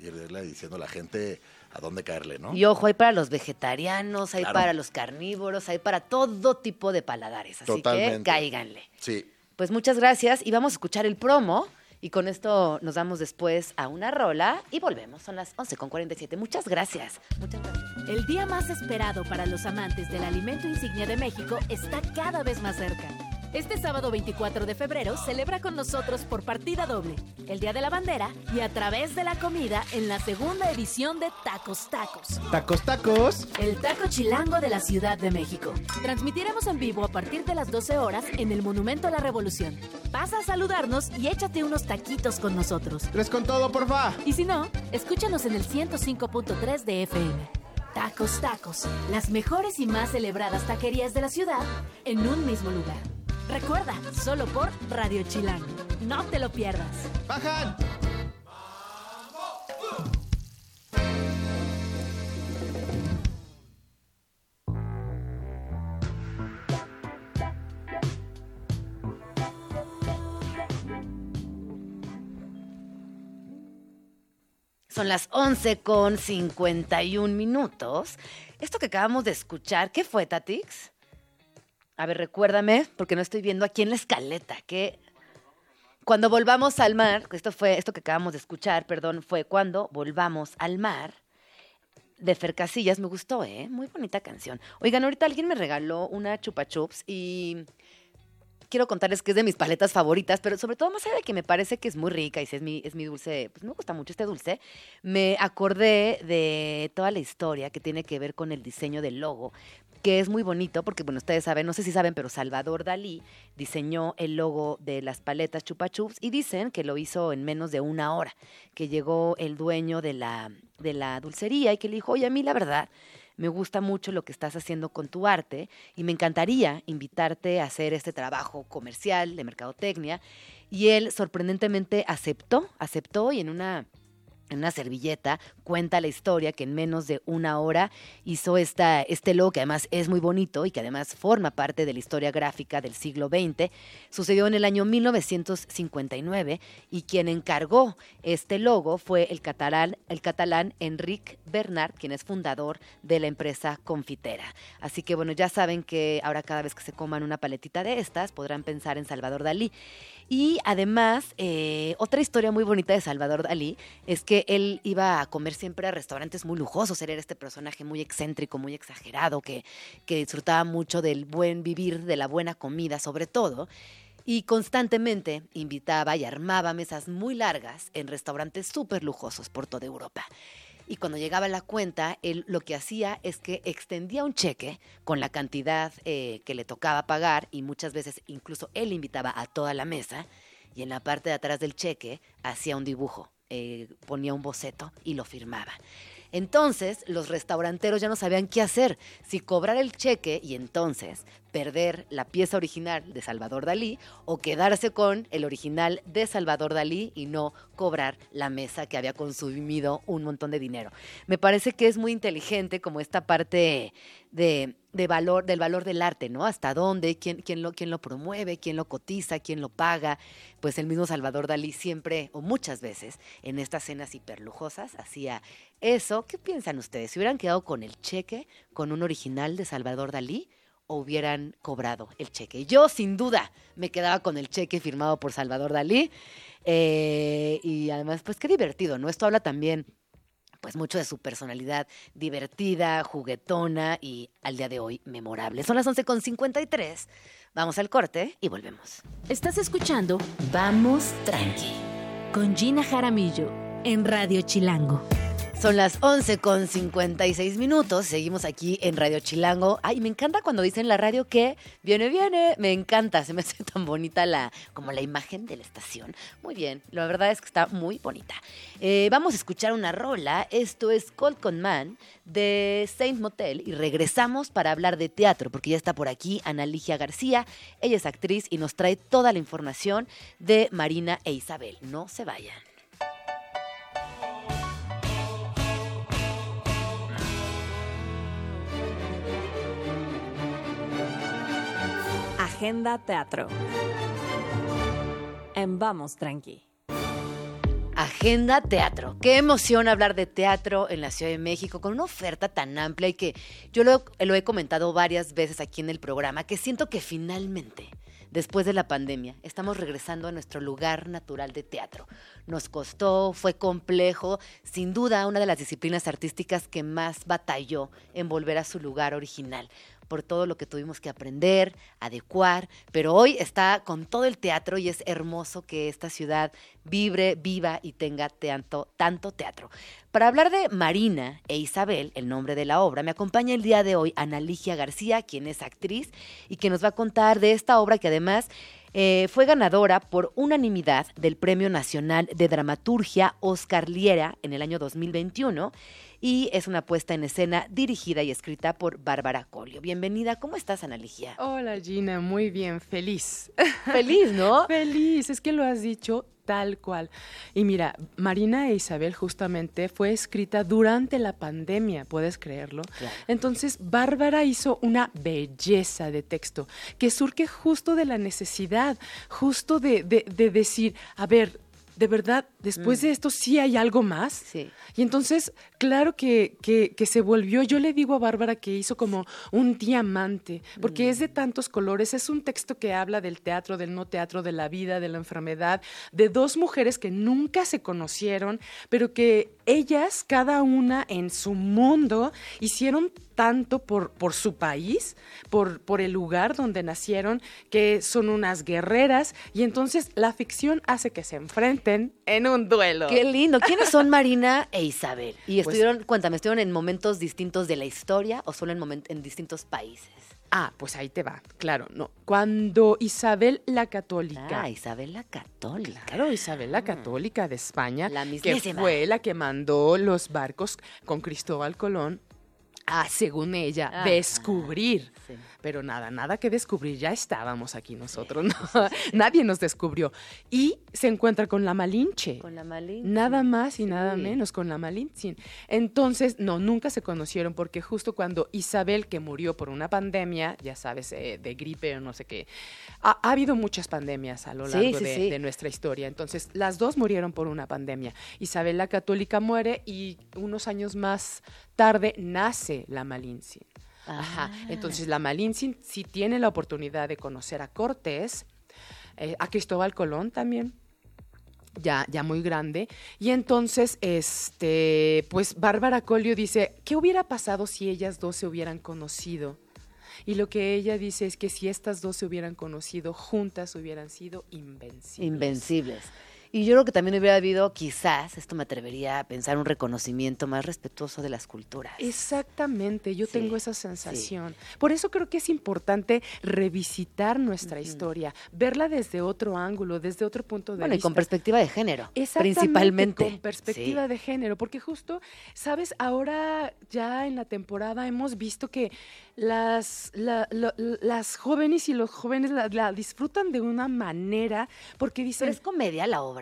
y irle diciendo a la gente a dónde caerle, ¿no? Y ojo, hay para los vegetarianos, hay Claro. para los carnívoros, hay para todo tipo de paladares. Así que Totalmente. cáiganle. Sí. Pues muchas gracias y vamos a escuchar el promo. Y con esto nos damos después a una rola y volvemos. Son las 11.47. Muchas gracias. Muchas gracias. El día más esperado para los amantes del alimento insignia de México está cada vez más cerca. Este sábado 24 de febrero celebra con nosotros por partida doble, el Día de la Bandera y a través de la comida en la segunda edición de Tacos Tacos. Tacos, tacos. El taco chilango de la Ciudad de México. Transmitiremos en vivo a partir de las 12 horas en el Monumento a la Revolución. Pasa a saludarnos y échate unos taquitos con nosotros. Tres con todo, porfa. Y si no, escúchanos en el 105.3 de FM. Tacos Tacos, las mejores y más celebradas taquerías de la ciudad en un mismo lugar. Recuerda, solo por Radio Chilango. No te lo pierdas. ¡Bajan! Son las 11 con 51 minutos. Esto que acabamos de escuchar, ¿qué fue, Tatix? A ver, recuérdame, porque no estoy viendo aquí en la escaleta, que cuando volvamos al mar, esto fue, esto que acabamos de escuchar, perdón, fue cuando volvamos al mar de Fer Casillas. Me gustó, ¿eh? Muy bonita canción. Oigan, ahorita alguien me regaló una chupa chups y quiero contarles que es de mis paletas favoritas, pero sobre todo más allá de que me parece que es muy rica y si es mi, es mi dulce, pues me gusta mucho este dulce, me acordé de toda la historia que tiene que ver con el diseño del logo, que es muy bonito porque, bueno, ustedes saben, no sé si saben, pero Salvador Dalí diseñó el logo de las paletas Chupa Chups y dicen que lo hizo en menos de una hora, que llegó el dueño de la, de la dulcería y que le dijo, oye, a mí la verdad me gusta mucho lo que estás haciendo con tu arte y me encantaría invitarte a hacer este trabajo comercial de mercadotecnia. Y él sorprendentemente aceptó, aceptó y en una en una servilleta, cuenta la historia que en menos de una hora hizo esta, este logo, que además es muy bonito y que además forma parte de la historia gráfica del siglo XX. Sucedió en el año 1959 y quien encargó este logo fue el catalán, el catalán Enric Bernard, quien es fundador de la empresa confitera. Así que bueno, ya saben que ahora cada vez que se coman una paletita de estas podrán pensar en Salvador Dalí. Y además, eh, otra historia muy bonita de Salvador Dalí es que él iba a comer siempre a restaurantes muy lujosos. Él era este personaje muy excéntrico, muy exagerado, que, que disfrutaba mucho del buen vivir, de la buena comida, sobre todo. Y constantemente invitaba y armaba mesas muy largas en restaurantes súper lujosos por toda Europa. Y cuando llegaba la cuenta, él lo que hacía es que extendía un cheque con la cantidad eh, que le tocaba pagar y muchas veces incluso él invitaba a toda la mesa y en la parte de atrás del cheque hacía un dibujo, eh, ponía un boceto y lo firmaba. Entonces los restauranteros ya no sabían qué hacer, si cobrar el cheque y entonces perder la pieza original de Salvador Dalí o quedarse con el original de Salvador Dalí y no cobrar la mesa que había consumido un montón de dinero. Me parece que es muy inteligente como esta parte de, de valor, del valor del arte, ¿no? Hasta dónde, quién, quién, lo, quién lo promueve, quién lo cotiza, quién lo paga. Pues el mismo Salvador Dalí siempre, o muchas veces, en estas cenas hiperlujosas, hacía eso. ¿Qué piensan ustedes? ¿Se hubieran quedado con el cheque, con un original de Salvador Dalí? Hubieran cobrado el cheque. Yo, sin duda, me quedaba con el cheque firmado por Salvador Dalí. Eh, y además, pues qué divertido, ¿no? Esto habla también, pues mucho de su personalidad divertida, juguetona y al día de hoy memorable. Son las 11.53. Vamos al corte y volvemos. Estás escuchando Vamos Tranqui con Gina Jaramillo en Radio Chilango. Son las 11 con 56 minutos. Seguimos aquí en Radio Chilango. Ay, me encanta cuando dicen la radio que viene, viene. Me encanta. Se me hace tan bonita la, como la imagen de la estación. Muy bien. La verdad es que está muy bonita. Eh, vamos a escuchar una rola. Esto es Cold Con Man de Saint Motel. Y regresamos para hablar de teatro, porque ya está por aquí Ana Ligia García. Ella es actriz y nos trae toda la información de Marina e Isabel. No se vayan. Agenda Teatro. En Vamos Tranqui. Agenda Teatro. Qué emoción hablar de teatro en la Ciudad de México con una oferta tan amplia y que yo lo, lo he comentado varias veces aquí en el programa, que siento que finalmente, después de la pandemia, estamos regresando a nuestro lugar natural de teatro. Nos costó, fue complejo, sin duda una de las disciplinas artísticas que más batalló en volver a su lugar original por todo lo que tuvimos que aprender, adecuar, pero hoy está con todo el teatro y es hermoso que esta ciudad vibre, viva y tenga tanto, tanto teatro. Para hablar de Marina e Isabel, el nombre de la obra, me acompaña el día de hoy Ana Ligia García, quien es actriz y que nos va a contar de esta obra que además eh, fue ganadora por unanimidad del Premio Nacional de Dramaturgia Oscar Liera en el año 2021 y es una puesta en escena dirigida y escrita por Bárbara Colio. Bienvenida, ¿cómo estás, Ana Ligia? Hola Gina, muy bien, feliz. Feliz, ¿no? feliz, es que lo has dicho tal cual. Y mira, Marina e Isabel justamente fue escrita durante la pandemia, ¿puedes creerlo? Claro. Entonces, Bárbara hizo una belleza de texto que surge justo de la necesidad, justo de, de- de decir, a ver, de verdad, después Mm. de esto sí hay algo más. Sí. Y entonces, claro que, que- que se volvió, yo le digo a Bárbara que hizo como un diamante, porque es de tantos colores, es un texto que habla del teatro, del no teatro, de la vida, de la enfermedad, de dos mujeres que nunca se conocieron, pero que ellas, cada una en su mundo, hicieron tanto por, por su país, por, por el lugar donde nacieron, que son unas guerreras, y entonces la ficción hace que se enfrenten en un duelo. Qué lindo. ¿Quiénes son Marina e Isabel? Y Pues- estuvieron, cuéntame, ¿estuvieron en momentos distintos de la historia o solo en, en distintos países? Ah, pues ahí te va, claro, no. Cuando Isabel la Católica, Ah, Isabel la Católica. claro, Isabel la Católica de España, La que fue la que mandó los barcos con Cristóbal Colón a, según ella, Ah, descubrir. Sí. Pero nada, nada que descubrir, ya estábamos aquí nosotros, ¿no? Nadie nos descubrió. Y se encuentra con la Malinche. Con la Malin. Nada más y nada menos con la Malintzin. Entonces, no, nunca se conocieron porque justo cuando Isabel, que murió por una pandemia, ya sabes, eh, de gripe o no sé qué, ha, ha habido muchas pandemias a lo largo de, de nuestra historia. Entonces, las dos murieron por una pandemia. Isabel la Católica muere y unos años más tarde nace la Malintzin. Ajá. Ah. Entonces, la Malintzin sí tiene la oportunidad de conocer a Cortés, eh, a Cristóbal Colón también ya, ya muy grande. Y entonces, este, pues Bárbara Colio dice, ¿qué hubiera pasado si ellas dos se hubieran conocido? Y lo que ella dice es que si estas dos se hubieran conocido juntas, hubieran sido invencibles. Invencibles. Y yo creo que también hubiera habido, quizás, esto me atrevería a pensar, un reconocimiento más respetuoso de las culturas. Exactamente, yo Sí, tengo esa sensación. Por eso creo que es importante revisitar nuestra historia, verla desde otro ángulo, desde otro punto de bueno, y vista. con perspectiva de género, Exactamente, principalmente. Con perspectiva Sí. de género, porque justo, sabes, ahora ya en la temporada hemos visto que las, la- la- las jóvenes y los jóvenes la, la disfrutan de una manera, porque dicen, ¿Pero es comedia la obra?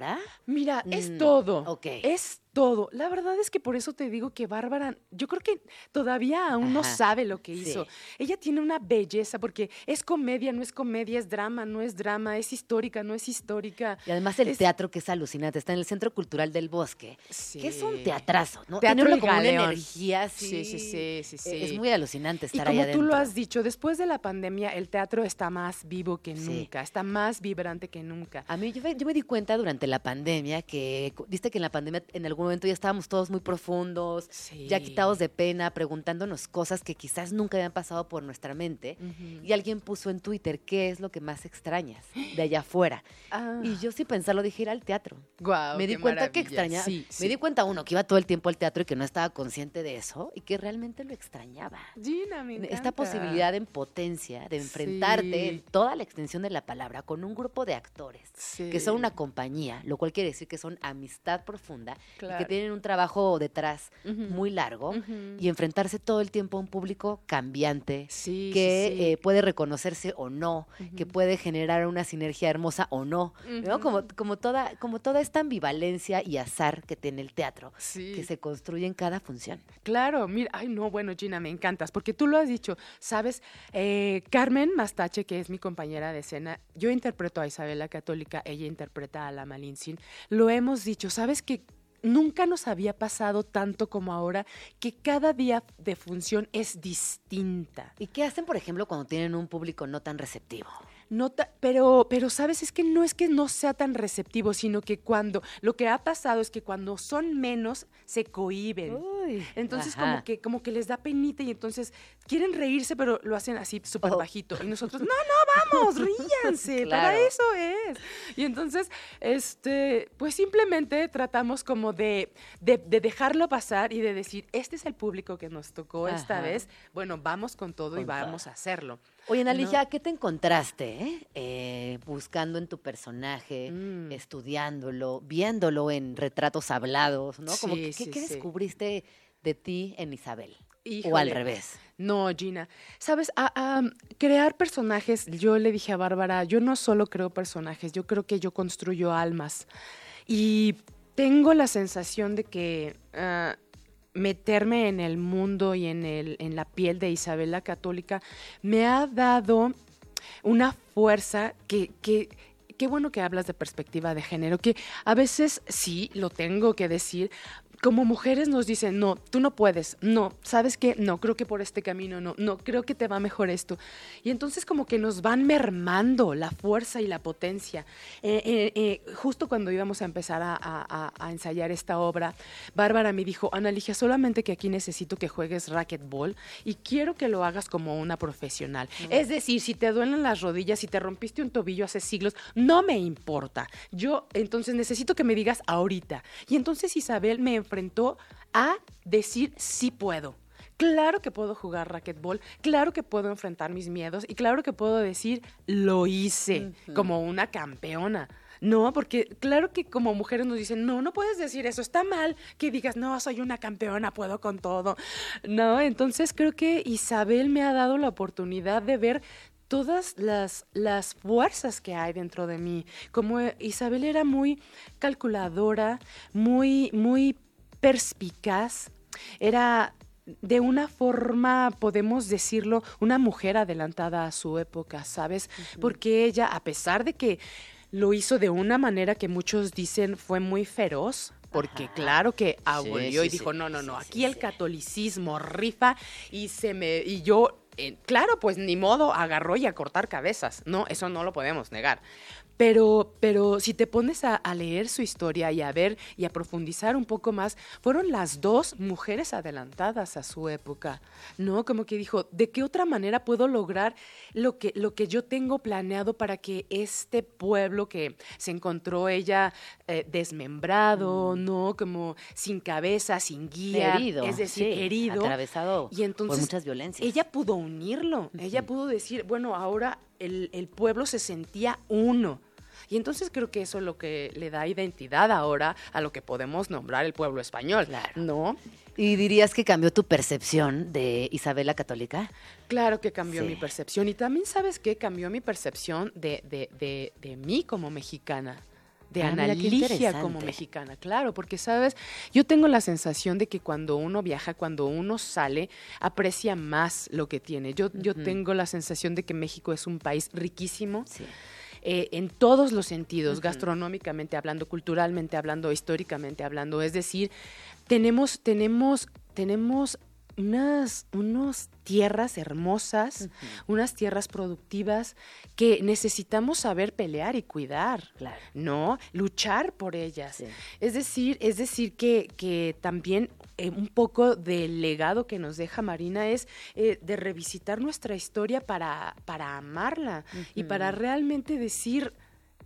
Mira, es Mm, todo, ok. es todo. La verdad es que por eso te digo que Bárbara, yo creo que todavía aún no sabe lo que sí. hizo. Ella tiene una belleza, porque es comedia, no es comedia, es drama, no es drama, es histórica, no es histórica. Y además el Es- teatro que es alucinante, está en el Centro Cultural del Bosque, que es un Sí. teatrazo, ¿no? Teatro Tiene como una energía. Sí, sí, sí, sí, sí. Es muy alucinante Y estar como ahí tú lo has dicho, después de la pandemia el teatro está más vivo que Sí. nunca, está más vibrante que nunca. A mí, yo, me- yo me di cuenta durante la pandemia que, viste que en la pandemia en algún momento ya estábamos todos muy profundos, ya quitados de pena, preguntándonos cosas que quizás nunca habían pasado por nuestra mente. Y alguien puso en Twitter, ¿qué es lo que más extrañas de allá afuera? Ah, Y yo sin pensarlo dije ir al teatro. me di cuenta que extrañaba, Sí, me di cuenta uno que iba todo el tiempo al teatro y que no estaba consciente de eso y que realmente lo extrañaba. Gina, me Esta posibilidad en potencia de enfrentarte en toda la extensión de la palabra con un grupo de actores que son una compañía, lo cual quiere decir que son amistad profunda que tienen un trabajo detrás muy largo y enfrentarse todo el tiempo a un público cambiante Sí, que sí, eh, puede reconocerse o no, que puede generar una sinergia hermosa o no, ¿no? Como, como, toda, como toda esta ambivalencia y azar que tiene el teatro, Sí. que se construye en cada función. Claro, mira, ay no, bueno, Gina, me encantas, porque tú lo has dicho, sabes, Eh, Carmen Mastache, que es mi compañera de escena, yo interpreto a Isabela Católica, ella interpreta a la Malintzin, lo hemos dicho, sabes que nunca nos había pasado tanto como ahora, que cada día de función es distinta. ¿Y qué hacen, por ejemplo, cuando tienen un público no tan receptivo? No ta- pero, pero, ¿sabes? Es que no es que no sea tan receptivo, sino que cuando, lo que ha pasado es que cuando son menos, se cohiben. Entonces Ajá. como que, como que les da penita y entonces quieren reírse, pero lo hacen así súper Oh. bajito. Y nosotros, no, no, vamos, ríanse, para eso es. Y entonces, este, pues simplemente tratamos como de, de, de dejarlo pasar y de decir, este es el público que nos tocó esta vez, bueno, vamos con todo y vamos a hacerlo. Oye, No. Analia, ¿qué te encontraste eh? Eh, buscando en tu personaje, Mm. estudiándolo, viéndolo en retratos hablados, ¿no? Como Sí, que, ¿qué, sí, qué sí. descubriste de ti en Isabel? O al revés. No, Gina. Sabes, a- a, crear personajes, yo le dije a Bárbara, yo no solo creo personajes, yo creo que yo construyo almas. Y tengo la sensación de que ah, meterme en el mundo y en, el, en la piel de Isabel la Católica me ha dado una fuerza que... que Qué bueno que hablas de perspectiva de género, que a veces sí, lo tengo que decir, como mujeres nos dicen, no, tú no puedes, no, ¿sabes qué? No, creo que por este camino no, no, creo que te va mejor esto. Y entonces como que nos van mermando la fuerza y la potencia. Eh, eh, eh, justo cuando íbamos a empezar a, a- a- ensayar esta obra, Bárbara me dijo, Ana Ligia, solamente que aquí necesito que juegues racquetball y quiero que lo hagas como una profesional. Es decir, si te duelen las rodillas, si te rompiste un tobillo hace siglos, no me importa. Yo entonces necesito que me digas ahorita. Y entonces Isabel me enfrentó a decir sí puedo. Claro que puedo jugar racquetball, claro que puedo enfrentar mis miedos y claro que puedo decir lo hice como una campeona. No, porque claro que como mujeres nos dicen, no, no puedes decir eso, está mal que digas, no, soy una campeona, puedo con todo. No, entonces creo que Isabel me ha dado la oportunidad de ver todas las, las fuerzas que hay dentro de mí. Como Isabel era muy calculadora, muy, muy perspicaz, era de una forma, podemos decirlo, una mujer adelantada a su época, ¿sabes? Porque ella, a pesar de que lo hizo de una manera que muchos dicen fue muy feroz, porque claro que abolió sí, y dijo, sí, no, no, no, aquí el catolicismo rifa y se me y yo eh, claro, pues ni modo, agarró y a cortar cabezas. No, eso no lo podemos negar. Pero, pero si te pones a, a leer su historia y a ver y a profundizar un poco más, fueron las dos mujeres adelantadas a su época, ¿no? Como que dijo, ¿de qué otra manera puedo lograr lo que, lo que yo tengo planeado para que este pueblo que se encontró ella eh, desmembrado, ¿no? Como sin cabeza, sin guía, Herido. es decir, sí, herido. Atravesado Y entonces por muchas violencias. ella pudo unirlo. Ella pudo decir, bueno, ahora el, el pueblo se sentía uno. Y entonces creo que eso es lo que le da identidad ahora a lo que podemos nombrar el pueblo español. Claro. ¿No? ¿Y dirías que cambió tu percepción de Isabel la Católica? Claro que cambió Sí. mi percepción. Y también, ¿sabes qué? Cambió mi percepción de, de, de, de mí como mexicana. De Ah, Analigia como mexicana, claro, porque sabes, yo tengo la sensación de que cuando uno viaja, cuando uno sale, aprecia más lo que tiene. Yo, yo tengo la sensación de que México es un país riquísimo, Sí. Eh, en todos los sentidos, gastronómicamente hablando, culturalmente hablando, históricamente hablando. Es decir, tenemos, tenemos, tenemos unas unos tierras hermosas, unas tierras productivas que necesitamos saber pelear y cuidar, Claro. ¿no? Luchar por ellas. Sí. Es decir, es decir que, que también eh, un poco del legado que nos deja Marina es eh, de revisitar nuestra historia para, para amarla y para realmente decir,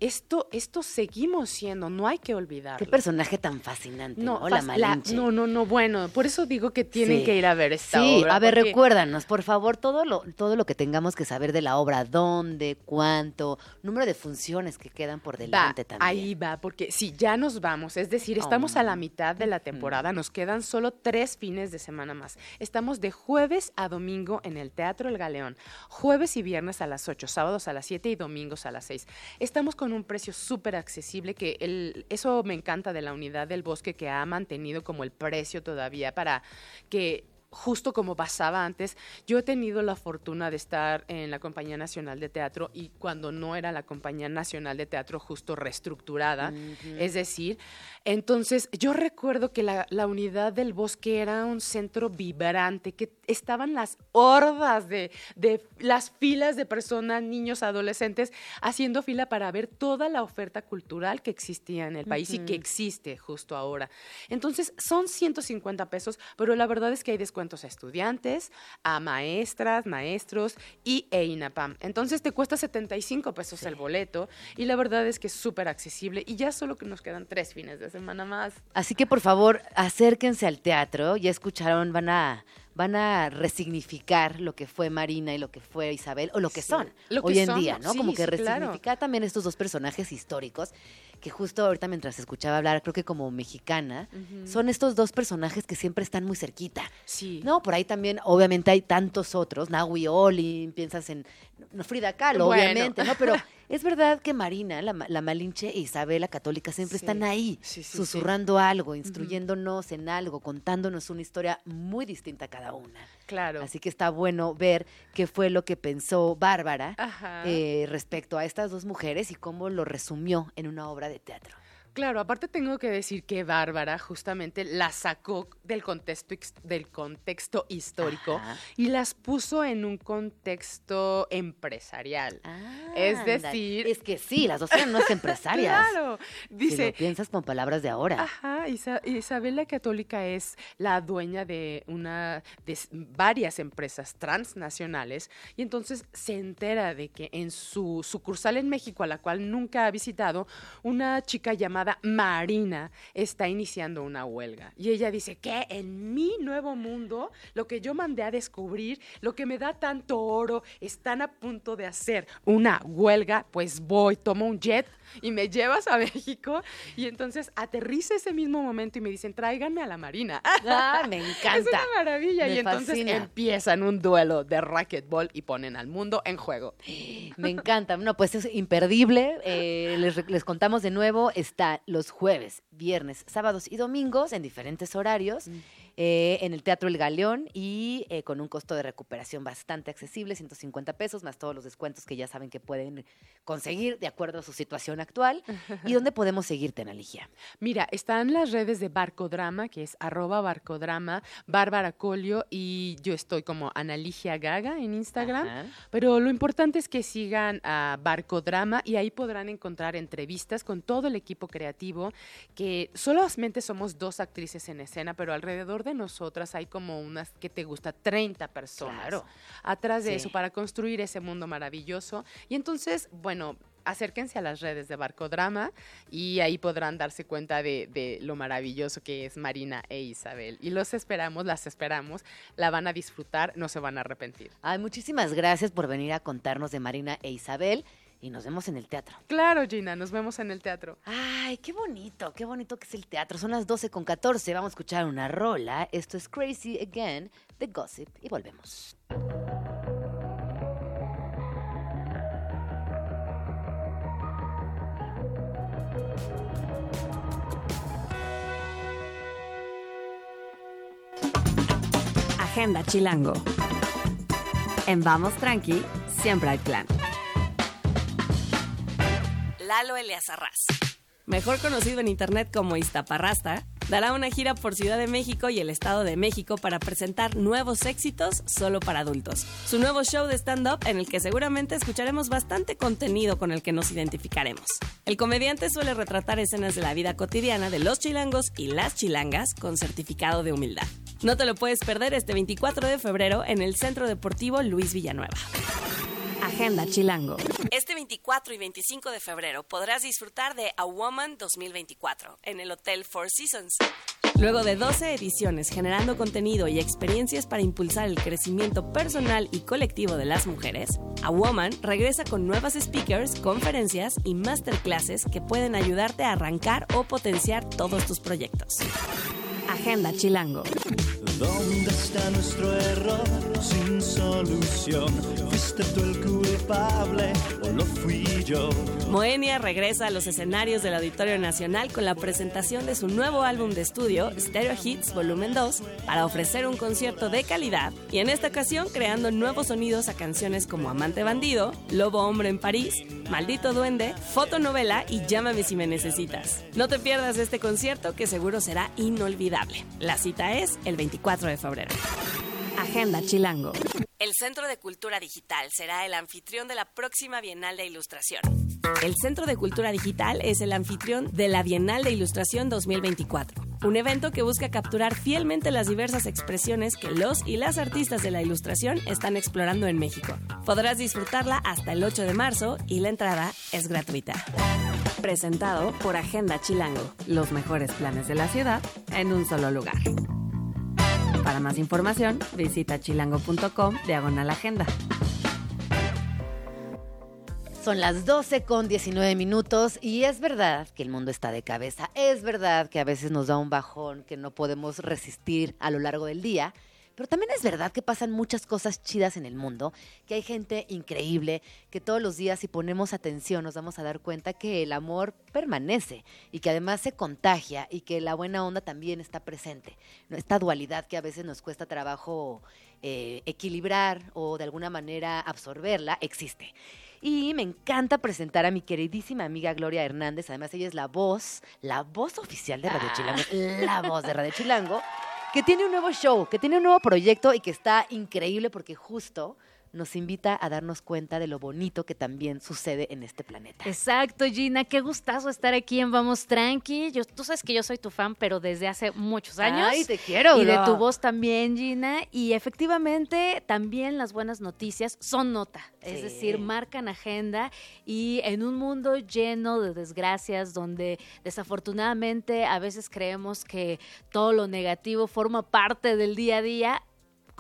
esto, esto seguimos siendo, no hay que olvidarlo. Qué personaje tan fascinante, ¿no? No, La Malinche. no, no, no, bueno, por eso digo que tienen Sí. que ir a ver esta Sí, obra. a ver, porque- recuérdanos, por favor, todo lo, todo lo que tengamos que saber de la obra, dónde, cuánto, número de funciones que quedan por Va, delante también. ahí va, porque sí, ya nos vamos. Es decir, estamos a la mitad de la temporada, nos quedan solo tres fines de semana más. Estamos de jueves a domingo en el Teatro El Galeón, jueves y viernes a las 8, sábados a las 7 y domingos a las 6. Estamos con un precio súper accesible, que eso me encanta de la unidad del bosque, que ha mantenido como el precio todavía para que justo como pasaba antes, yo he tenido la fortuna de estar en la Compañía Nacional de Teatro y cuando no era la Compañía Nacional de Teatro justo reestructurada, es decir, entonces yo recuerdo que la, la unidad del bosque era un centro vibrante, que estaban las hordas de, de las filas de personas, niños, adolescentes, haciendo fila para ver toda la oferta cultural que existía en el país y que existe justo ahora. Entonces, son 150 pesos, pero la verdad es que hay descuentos a estudiantes, a maestras, maestros y e INAPAM. Entonces, te cuesta 75 pesos el boleto y la verdad es que es súper accesible y ya solo que nos quedan tres fines de semana más. Así que por favor, acérquense al teatro. Ya escucharon, van a van a resignificar lo que fue Marina y lo que fue Isabel o lo que Sí, son lo que hoy en día, ¿no? sí, como que claro. resignificar también estos dos personajes históricos que justo ahorita mientras escuchaba hablar, creo que como mexicana, son estos dos personajes que siempre están muy cerquita. Sí. No, por ahí también, obviamente hay tantos otros, Nahui Olin, piensas en no, Frida Kahlo, Bueno. obviamente, ¿no? Pero es verdad que Marina, la, la Malinche e Isabel, la católica, siempre Sí. están ahí, Sí, sí, sí. susurrando algo, instruyéndonos en algo, contándonos una historia muy distinta a cada una. Claro. Así que está bueno ver qué fue lo que pensó Bárbara eh, respecto a estas dos mujeres y cómo lo resumió en una obra de teatro. Claro, aparte tengo que decir que Bárbara justamente la sacó del contexto, ex- del contexto histórico Ajá. y las puso en un contexto empresarial. Es Ándale. decir- Es que sí, las dos eran unas empresarias. Claro, Si dice, lo piensas con palabras de ahora. Ajá, Isa- Isabel la Católica es la dueña de una de varias empresas transnacionales y entonces se entera de que en su sucursal en México, a la cual nunca ha visitado, una chica llamada Marina está iniciando una huelga. Y ella dice que en mi nuevo mundo, lo que yo mandé a descubrir, lo que me da tanto oro, están a punto de hacer una huelga, pues voy, tomo un jet y me llevas a México y entonces aterriza ese mismo momento y me dicen, tráiganme a la Marina. Ah, me encanta. Es una maravilla. Me y entonces fascina. empiezan un duelo de racquetball y ponen al mundo en juego. Me encanta. No, pues es imperdible. Eh, les, les contamos de nuevo. Está los jueves, viernes, sábados y domingos en diferentes horarios eh, en el Teatro El Galeón y eh, con un costo de recuperación bastante accesible, 150 pesos, más todos los descuentos que ya saben que pueden conseguir de acuerdo a su situación actual. ¿Y dónde podemos seguirte, Analigia? Mira, están las redes de Barcodrama, que es arroba barcodrama, Bárbara Colio y yo estoy como Analigia Gaga en Instagram. Ajá. Pero lo importante es que sigan a Barcodrama y ahí podrán encontrar entrevistas con todo el equipo creativo, que solamente somos dos actrices en escena, pero alrededor de nosotras hay como unas que te gusta 30 personas Claro. atrás de Sí. eso para construir ese mundo maravilloso. Y entonces, bueno, acérquense a las redes de Barcodrama y ahí podrán darse cuenta de, de lo maravilloso que es Marina e Isabel. Y los esperamos, las esperamos, la van a disfrutar, no se van a arrepentir. Ay, muchísimas gracias por venir a contarnos de Marina e Isabel y nos vemos en el teatro. Claro, Gina, nos vemos en el teatro. Ay, qué bonito, qué bonito que es el teatro. Son las 12 con 14. Vamos a escuchar una rola. Esto es Crazy Again de Gossip y volvemos. Agenda Chilango. En Vamos Tranqui, siempre hay plan. Lalo Eliazarraz. Mejor conocido en internet como Iztaparrasta, dará una gira por Ciudad de México y el Estado de México para presentar nuevos éxitos solo para adultos. Su nuevo show de stand-up en el que seguramente escucharemos bastante contenido con el que nos identificaremos. El comediante suele retratar escenas de la vida cotidiana de los chilangos y las chilangas con certificado de humildad. No te lo puedes perder este 24 de febrero en el Centro Deportivo Luis Villanueva. Agenda Chilango. Este 24 y 25 de febrero podrás disfrutar de A Woman 2024 en el Hotel Four Seasons. Luego de 12 ediciones generando contenido y experiencias para impulsar el crecimiento personal y colectivo de las mujeres, A Woman regresa con nuevas speakers, conferencias y masterclasses que pueden ayudarte a arrancar o potenciar todos tus proyectos. Agenda Chilango. ¿Dónde está nuestro error sin solución? ¿Fuiste tú el culpable o lo fui yo? Moenia regresa a los escenarios del Auditorio Nacional con la presentación de su nuevo álbum de estudio, Stereo Hits Volumen 2, para ofrecer un concierto de calidad y en esta ocasión creando nuevos sonidos a canciones como Amante Bandido, Lobo Hombre en París, Maldito Duende, Fotonovela y Llámame si me necesitas. No te pierdas este concierto que seguro será inolvidable. La cita es el 24 de febrero. Agenda Chilango. El Centro de Cultura Digital será el anfitrión de la próxima Bienal de Ilustración. El Centro de Cultura Digital es el anfitrión de la Bienal de Ilustración 2024, un evento que busca capturar fielmente las diversas expresiones que los y las artistas de la ilustración están explorando en México. Podrás disfrutarla hasta el 8 de marzo y la entrada es gratuita. Presentado por Agenda Chilango, los mejores planes de la ciudad en un solo lugar. Para más información, visita chilango.com diagonal agenda. Son las 12 con 19 minutos y es verdad que el mundo está de cabeza. Es verdad que a veces nos da un bajón que no podemos resistir a lo largo del día. Pero también es verdad que pasan muchas cosas chidas en el mundo, que hay gente increíble, que todos los días si ponemos atención nos vamos a dar cuenta que el amor permanece y que además se contagia y que la buena onda también está presente. Esta dualidad que a veces nos cuesta trabajo eh, equilibrar o de alguna manera absorberla, existe. Y me encanta presentar a mi queridísima amiga Gloria Hernández. Además, ella es la voz, la voz oficial de Radio Chilango, la voz de Radio Chilango, que tiene un nuevo show, que tiene un nuevo proyecto y que está increíble porque justo nos invita a darnos cuenta de lo bonito que también sucede en este planeta. Exacto, Gina, qué gustazo estar aquí en Vamos Tranqui. Yo, tú sabes que yo soy tu fan, pero desde hace muchos años. Ay, te quiero, Y de tu voz también, Gina. Y efectivamente, también las buenas noticias son nota. Es decir, marcan agenda. Y en un mundo lleno de desgracias, donde desafortunadamente a veces creemos que todo lo negativo forma parte del día a día,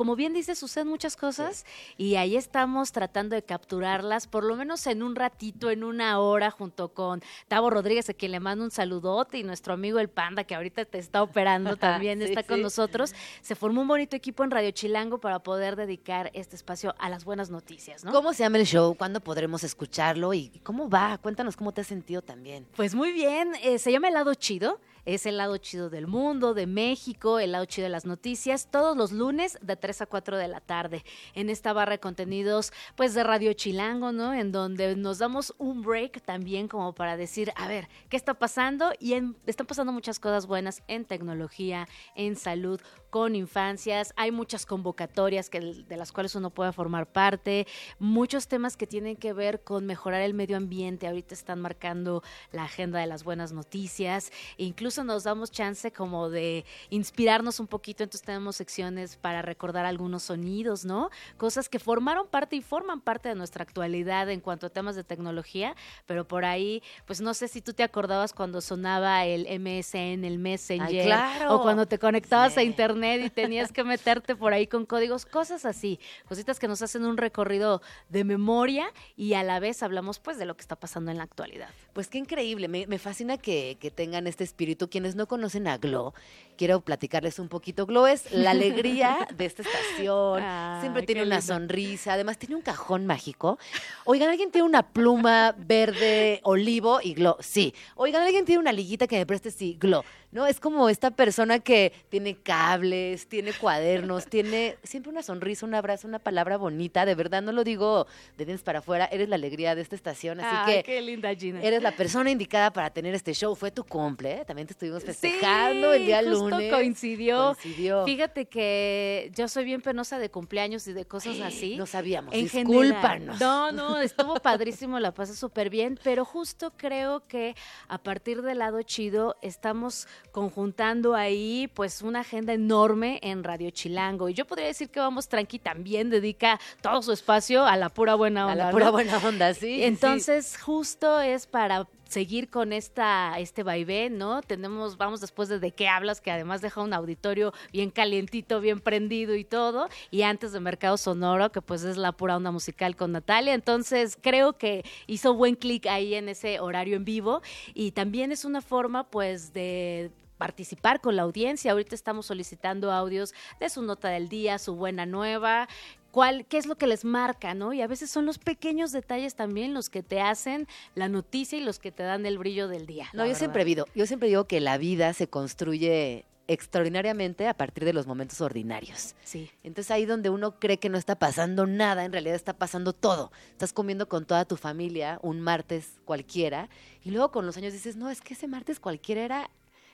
como bien dice, suceden muchas cosas y ahí estamos tratando de capturarlas, por lo menos en un ratito, en una hora, junto con Tavo Rodríguez, a quien le mando un saludote, y nuestro amigo el Panda, que ahorita te está operando también, Sí, está con nosotros. Se formó un bonito equipo en Radio Chilango para poder dedicar este espacio a las buenas noticias, ¿no? ¿Cómo se llama el show? ¿Cuándo podremos escucharlo? ¿Y cómo va? Cuéntanos cómo te has sentido también. Pues muy bien, eh, se llama El Lado Chido. Es el lado chido del mundo, de México, el lado chido de las noticias, todos los lunes de 3 a 4 de la tarde, en esta barra de contenidos, pues de Radio Chilango, ¿no? En donde nos damos un break también como para decir, a ver, ¿qué está pasando? Y están pasando muchas cosas buenas en tecnología, en salud, con infancias, hay muchas convocatorias que, de las cuales uno puede formar parte, muchos temas que tienen que ver con mejorar el medio ambiente, ahorita están marcando la agenda de las buenas noticias, e incluso nos damos chance como de inspirarnos un poquito, entonces tenemos secciones para recordar algunos sonidos, ¿no? Cosas que formaron parte y forman parte de nuestra actualidad en cuanto a temas de tecnología, pero por ahí, pues no sé si tú te acordabas cuando sonaba el MSN, el Messenger, claro. o cuando te conectabas a internet y tenías que meterte por ahí con códigos, cosas así, cositas que nos hacen un recorrido de memoria y a la vez hablamos pues de lo que está pasando en la actualidad. Pues qué increíble, me, me fascina que, que tengan este espíritu. Quienes no conocen a Glo, quiero platicarles un poquito. Glo es la alegría de esta estación. Siempre tiene una lindo. sonrisa. Además, tiene un cajón mágico. Oigan, ¿alguien tiene una pluma verde olivo y Glo? Sí. Oigan, ¿alguien tiene una liguita que me preste? Sí, Glo. ¿No? Es como esta persona que tiene cables, tiene cuadernos, tiene siempre una sonrisa, un abrazo, una palabra bonita. De verdad, no lo digo de dientes para afuera. Eres la alegría de esta estación. Así Ay, que qué linda Gina. Eres la persona indicada para tener este show. Fue tu cumple, ¿eh? También te estuvimos festejando el día justo lunes. coincidió. Coincidió. Fíjate que yo soy bien penosa de cumpleaños y de cosas así. No sabíamos. En Discúlpanos. general. No, no, estuvo padrísimo, la pasé súper bien, pero justo creo que a partir del lado chido estamos conjuntando ahí pues una agenda enorme en Radio Chilango. Y yo podría decir que Vamos Tranqui también dedica todo su espacio a la pura buena A onda. la pura ¿no? buena onda, sí. Entonces, justo es para seguir con esta este vaivén, ¿no? Tenemos vamos después de de qué hablas que además deja un auditorio bien calientito, bien prendido y todo, y antes de Mercado Sonoro que pues es la pura onda musical con Natalia, entonces creo que hizo buen clic ahí en ese horario en vivo y también es una forma pues de participar con la audiencia. Ahorita estamos solicitando audios de su nota del día, su buena nueva, cuál, qué es lo que les marca, ¿no? Y a veces son los pequeños detalles también los que te hacen la noticia y los que te dan el brillo del día. No, yo verdad. siempre digo, yo siempre digo que la vida se construye extraordinariamente a partir de los momentos ordinarios. Sí. Entonces ahí donde uno cree que no está pasando nada, en realidad está pasando todo. Estás comiendo con toda tu familia un martes cualquiera y luego con los años dices, no, es que ese martes cualquiera era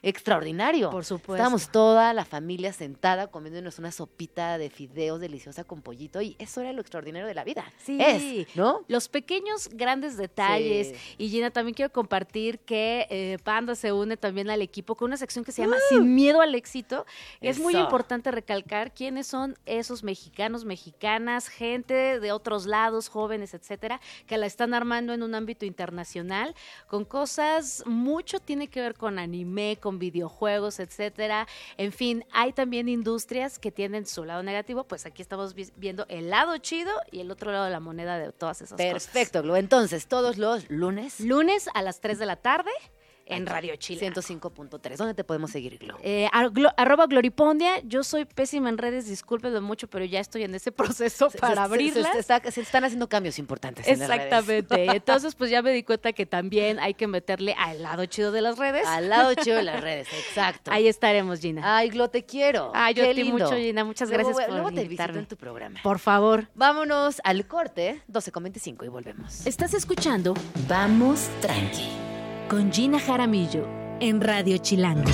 extraordinario. Por supuesto. Estábamos toda la familia sentada comiéndonos una sopita de fideos deliciosa con pollito y eso era lo extraordinario de la vida. Sí. Es, ¿no? Los pequeños grandes detalles. Sí. Y Gina, también quiero compartir que eh, Panda se une también al equipo con una sección que se llama Uh. Sin Miedo al Éxito. Es muy importante recalcar quiénes son esos mexicanos, mexicanas, gente de otros lados, jóvenes, etcétera, que la están armando en un ámbito internacional con cosas, mucho tiene que ver con anime, con videojuegos, etcétera. En fin, hay también industrias que tienen su lado negativo, pues aquí estamos vi- viendo el lado chido y el otro lado de la moneda de todas esas cosas. Perfecto. Entonces, todos los lunes Lunes a las 3 de la tarde en Radio Chile. 105.3. ¿Dónde te podemos seguir, Glo? Eh, glo- arroba Gloripondia, yo soy pésima en redes, discúlpenme mucho, pero ya estoy en ese proceso Se- para se- se- abrirlas. Se, está- se están haciendo cambios importantes. en las redes. Exactamente. Entonces, pues ya me di cuenta que también hay que meterle al lado chido de las redes. Al lado chido de las redes, exacto. Ahí estaremos, Gina. Ay, Glo, te quiero. Ay, yo Qué ti lindo. mucho, Gina. Muchas Luego gracias voy- por Luego te visito invitarme. en tu programa. Por favor. Vámonos al corte, 12.25 y volvemos. Estás escuchando Vamos Tranqui con Gina Jaramillo en Radio Chilango.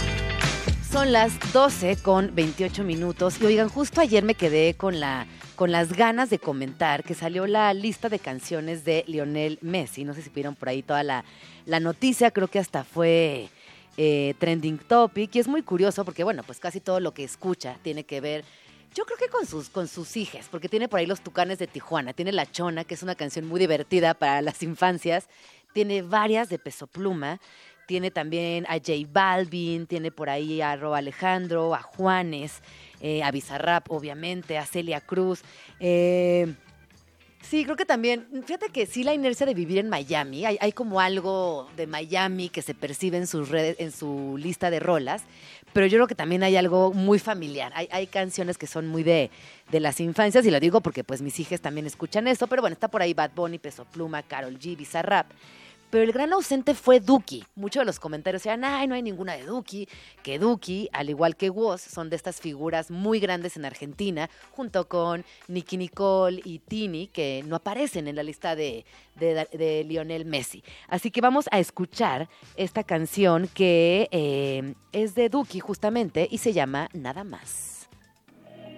Son las 12 con 28 minutos y oigan, justo ayer me quedé con la con las ganas de comentar que salió la lista de canciones de Lionel Messi. No sé si vieron por ahí toda la, la noticia, creo que hasta fue eh, trending topic y es muy curioso porque bueno, pues casi todo lo que escucha tiene que ver yo creo que con sus, con sus hijas, porque tiene por ahí los tucanes de Tijuana, tiene La Chona, que es una canción muy divertida para las infancias, tiene varias de Peso Pluma, tiene también a J Balvin, tiene por ahí a Ro Alejandro, a Juanes, eh, a Bizarrap, obviamente, a Celia Cruz. eh, Sí, creo que también, fíjate que sí la inercia de vivir en Miami, hay, hay como algo de Miami que se percibe en sus redes, en su lista de rolas, pero yo creo que también hay algo muy familiar. Hay, hay canciones que son muy de, de las infancias, y lo digo porque pues mis hijas también escuchan eso, pero bueno, está por ahí Bad Bunny, Peso Pluma, Carol G, Bizarrap. Pero el gran ausente fue Duki. Muchos de los comentarios eran, ay, no hay ninguna de Duki. Que Duki, al igual que Woz, son de estas figuras muy grandes en Argentina, junto con Nicky Nicole y Tini, que no aparecen en la lista de, Lionel Messi. Así que vamos a escuchar esta canción que eh, es de Duki justamente y se llama Nada más.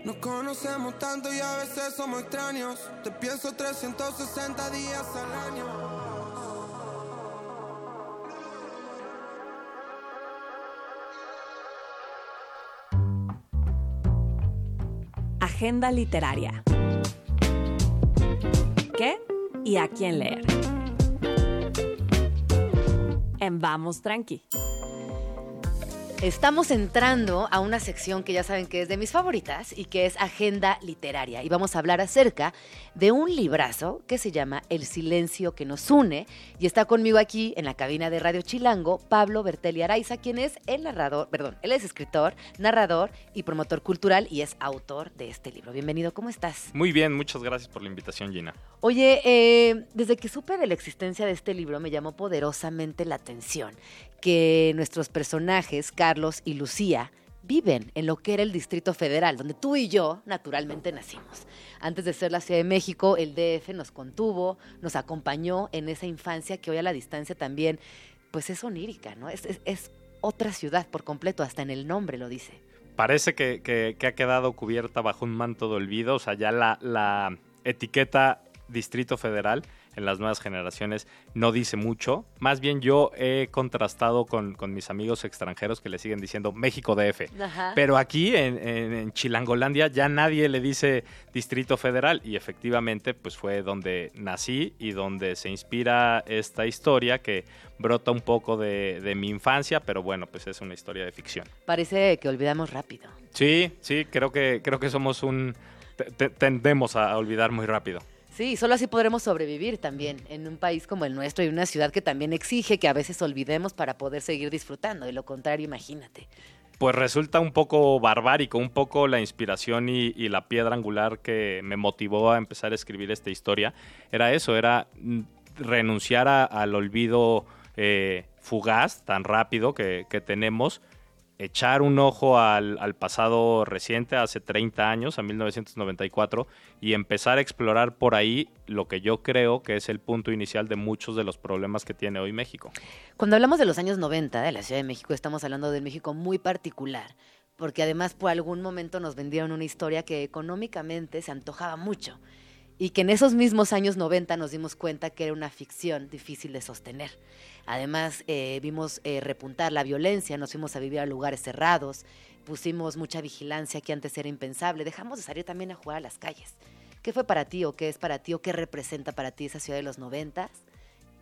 Nos conocemos tanto y a veces somos extraños. Te pienso 360 días al año. Agenda literaria. ¿Qué y a quién leer? En Vamos Tranqui. Estamos entrando a una sección que ya saben que es de mis favoritas y que es Agenda Literaria. Y vamos a hablar acerca de un librazo que se llama El silencio que nos une. Y está conmigo aquí en la cabina de Radio Chilango Pablo Bertelli Araiza, quien es el narrador, perdón, él es escritor, narrador y promotor cultural y es autor de este libro. Bienvenido, ¿cómo estás? Muy bien, muchas gracias por la invitación, Gina. Oye, eh, desde que supe de la existencia de este libro me llamó poderosamente la atención que nuestros personajes, Carlos y Lucía, viven en lo que era el Distrito Federal, donde tú y yo naturalmente nacimos. Antes de ser la Ciudad de México, el DF nos contuvo, nos acompañó en esa infancia que hoy a la distancia también, pues es onírica, ¿no? Es, otra ciudad por completo, hasta en el nombre lo dice. Parece que ha quedado cubierta bajo un manto de olvido, o sea, ya la, la etiqueta Distrito Federal en las nuevas generaciones no dice mucho. Más bien yo he contrastado con, con mis amigos extranjeros que le siguen diciendo México DF. Ajá. Pero aquí en, en- en Chilangolandia ya nadie le dice Distrito Federal y efectivamente pues fue donde nací y donde se inspira esta historia que brota un poco de, de mi infancia, pero bueno, pues es una historia de ficción. Parece que olvidamos rápido. Sí, sí, creo que, creo que somos un... te- te- tendemos a olvidar muy rápido. Sí, solo así podremos sobrevivir también en un país como el nuestro y una ciudad que también exige que a veces olvidemos para poder seguir disfrutando. De lo contrario, imagínate. Pues resulta un poco barbárico, un poco la inspiración y, la piedra angular que me motivó a empezar a escribir esta historia. Era eso, era mm, renunciar al olvido eh, fugaz, tan rápido que, que tenemos, echar un ojo al, pasado reciente, hace 30 años, a 1994, y empezar a explorar por ahí lo que yo creo que es el punto inicial de muchos de los problemas que tiene hoy México. Cuando hablamos de los años 90 de la Ciudad de México, estamos hablando de un México muy particular, porque además por algún momento nos vendieron una historia que económicamente se antojaba mucho y que en esos mismos años 90 nos dimos cuenta que era una ficción difícil de sostener. Además, eh, vimos eh, repuntar la violencia, nos fuimos a vivir a lugares cerrados, pusimos mucha vigilancia que antes era impensable, dejamos de salir también a jugar a las calles. ¿Qué fue para ti o qué es para ti o qué representa para ti esa ciudad de los 90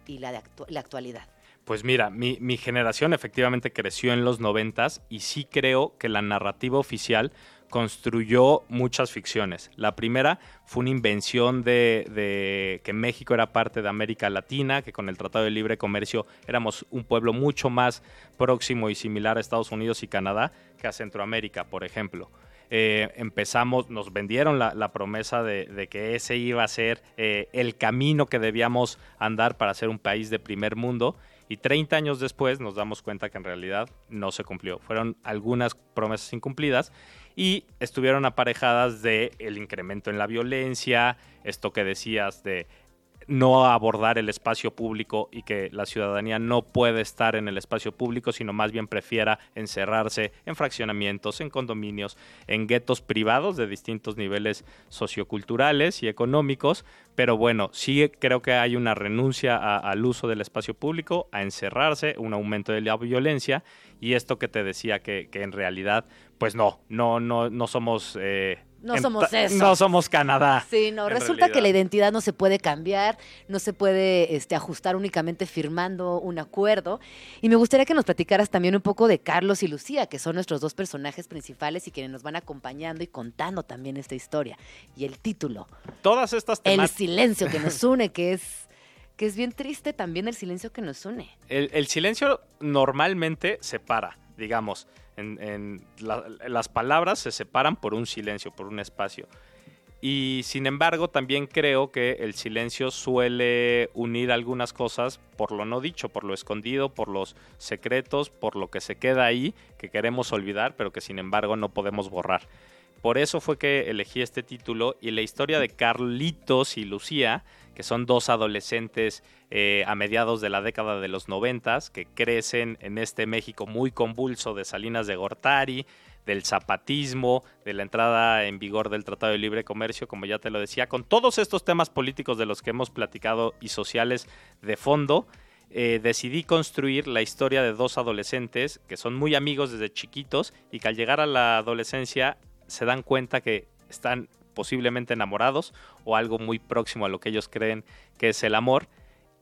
y la, de actu- la actualidad? Pues mira, mi, mi generación efectivamente creció en los noventas y sí creo que la narrativa oficial construyó muchas ficciones. La primera fue una invención de, que México era parte de América Latina, que con el Tratado de Libre Comercio éramos un pueblo mucho más próximo y similar a Estados Unidos y Canadá que a Centroamérica, por ejemplo. Eh, empezamos, nos vendieron la, promesa de, de que ese iba a ser eh, el camino que debíamos andar para ser un país de primer mundo. Y 30 años después nos damos cuenta que en realidad no se cumplió. Fueron algunas promesas incumplidas y estuvieron aparejadas de el incremento en la violencia, esto que decías de no abordar el espacio público y que la ciudadanía no puede estar en el espacio público, sino más bien prefiera encerrarse en fraccionamientos, en condominios, en guetos privados de distintos niveles socioculturales y económicos. Pero bueno, sí creo que hay una renuncia al uso del espacio público, a encerrarse, un aumento de la violencia y esto que te decía que en realidad, pues no, no, no, no somos... eh, No somos eso. No somos Canadá. Sí, no, resulta que la identidad no se puede cambiar, no se puede este, ajustar únicamente firmando un acuerdo. Y me gustaría que nos platicaras también un poco de Carlos y Lucía, que son nuestros dos personajes principales y quienes nos van acompañando y contando también esta historia. Y el título, Todas estas El silencio que nos une, que es, que es bien triste también el silencio que nos une. El, el silencio normalmente separa, digamos. En, en la- las palabras se separan por un silencio, por un espacio. Y sin embargo, también creo que el silencio suele unir algunas cosas por lo no dicho, por lo escondido, por los secretos, por lo que se queda ahí, que queremos olvidar, pero que sin embargo no podemos borrar. Por eso fue que elegí este título y la historia de Carlitos y Lucía, que son dos adolescentes eh, a mediados de la década de los noventas, que crecen en este México muy convulso de Salinas de Gortari, del zapatismo, de la entrada en vigor del Tratado de Libre Comercio, como ya te lo decía, con todos estos temas políticos de los que hemos platicado y sociales de fondo, eh, decidí construir la historia de dos adolescentes que son muy amigos desde chiquitos y que al llegar a la adolescencia se dan cuenta que están posiblemente enamorados o algo muy próximo a lo que ellos creen que es el amor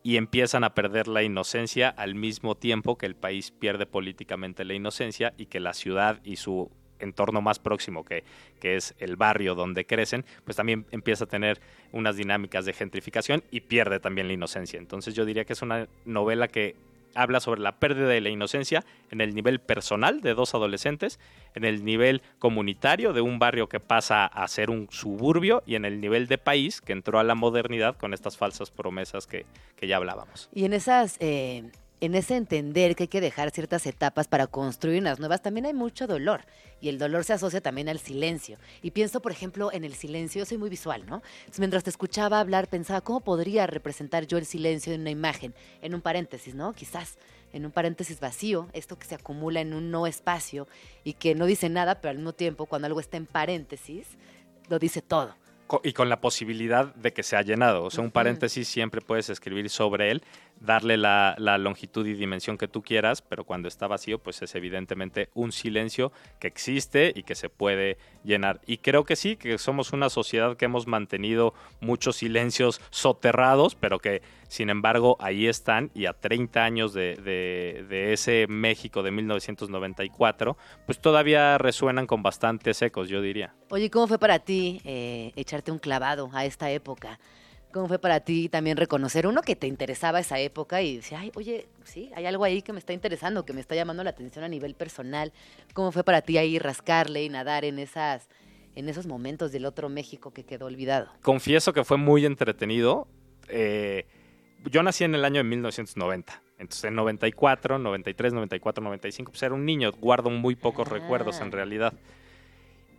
y empiezan a perder la inocencia al mismo tiempo que el país pierde políticamente la inocencia y que la ciudad y su entorno más próximo, que, que es el barrio donde crecen, pues también empieza a tener unas dinámicas de gentrificación y pierde también la inocencia. Entonces yo diría que es una novela que habla sobre la pérdida de la inocencia en el nivel personal de dos adolescentes, en el nivel comunitario de un barrio que pasa a ser un suburbio y en el nivel de país que entró a la modernidad con estas falsas promesas que, que ya hablábamos. Y en esas... eh, en ese entender que hay que dejar ciertas etapas para construir unas nuevas, también hay mucho dolor. Y el dolor se asocia también al silencio. Y pienso, por ejemplo, en el silencio. Yo soy muy visual, ¿no? Entonces, mientras te escuchaba hablar, pensaba, ¿cómo podría representar yo el silencio en una imagen? En un paréntesis, ¿no? Quizás en un paréntesis vacío, esto que se acumula en un no espacio y que no dice nada, pero al mismo tiempo, cuando algo está en paréntesis, lo dice todo. Y con la posibilidad de que sea llenado. O sea, un paréntesis siempre puedes escribir sobre él, darle la, la longitud y dimensión que tú quieras, pero cuando está vacío, pues es evidentemente un silencio que existe y que se puede llenar. Y creo que sí, que somos una sociedad que hemos mantenido muchos silencios soterrados, pero que sin embargo ahí están y a 30 años de, de- de ese México de 1994, pues todavía resuenan con bastantes ecos, yo diría. Oye, ¿cómo fue para ti eh, echarte un clavado a esta época? ¿Cómo fue para ti también reconocer uno que te interesaba esa época y decía, ay, oye, sí, hay algo ahí que me está interesando, que me está llamando la atención a nivel personal? ¿Cómo fue para ti ahí rascarle y nadar en esas, en esos momentos del otro México que quedó olvidado? confieso que fue muy entretenido. Eh, yo nací en el año de 1990. Entonces, en 94, 93, 94, 95, pues era un niño. Guardo muy pocos Ah. recuerdos en realidad.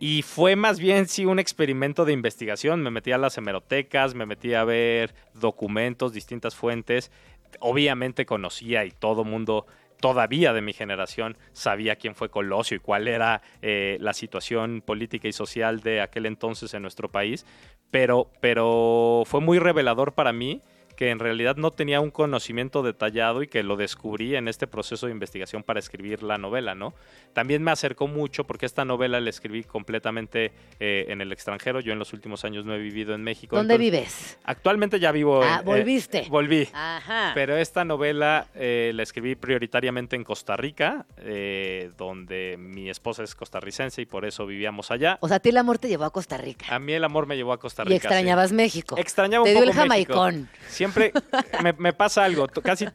Y fue más bien, sí, un experimento de investigación. Me metí a las hemerotecas, me metí a ver documentos, distintas fuentes. Obviamente conocía y todo mundo todavía de mi generación sabía quién fue Colosio y cuál era eh, la situación política y social de aquel entonces en nuestro país, pero, pero fue muy revelador para mí que en realidad no tenía un conocimiento detallado y que lo descubrí en este proceso de investigación para escribir la novela, ¿no? También me acercó mucho porque esta novela la escribí completamente eh, en el extranjero. Yo en los últimos años no he vivido en México. ¿Dónde entonces- vives? Actualmente ya vivo. Ah, en- eh, volviste. volví. Ajá. Pero esta novela eh, la escribí prioritariamente en Costa Rica, donde mi esposa es costarricense y por eso vivíamos allá. O sea, a ti el amor te llevó a Costa Rica. A mí el amor me llevó a Costa Y Rica. extrañabas sí. México. Extrañaba Te un dio poco el México. Siempre me, me pasa algo. Casi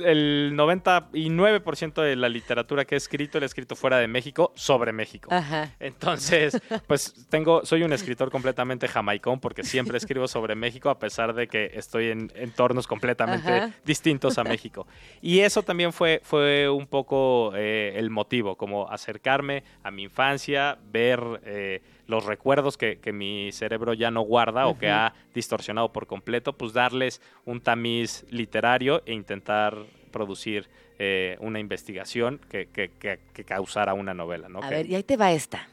el 99% de la literatura que he escrito la he escrito fuera de México sobre México. Ajá. Entonces, pues tengo, soy un escritor completamente jamaicón porque siempre escribo sobre México a pesar de que estoy en entornos completamente Ajá. distintos a México. Y eso también fue, fue un poco eh, el motivo, como acercarme a mi infancia, ver eh, los recuerdos que, que mi cerebro ya no guarda o que ha distorsionado por completo, pues darles un tamiz literario e intentar producir eh, una investigación que, que- que- que causara una novela. ¿no? A ver, y ahí te va esta.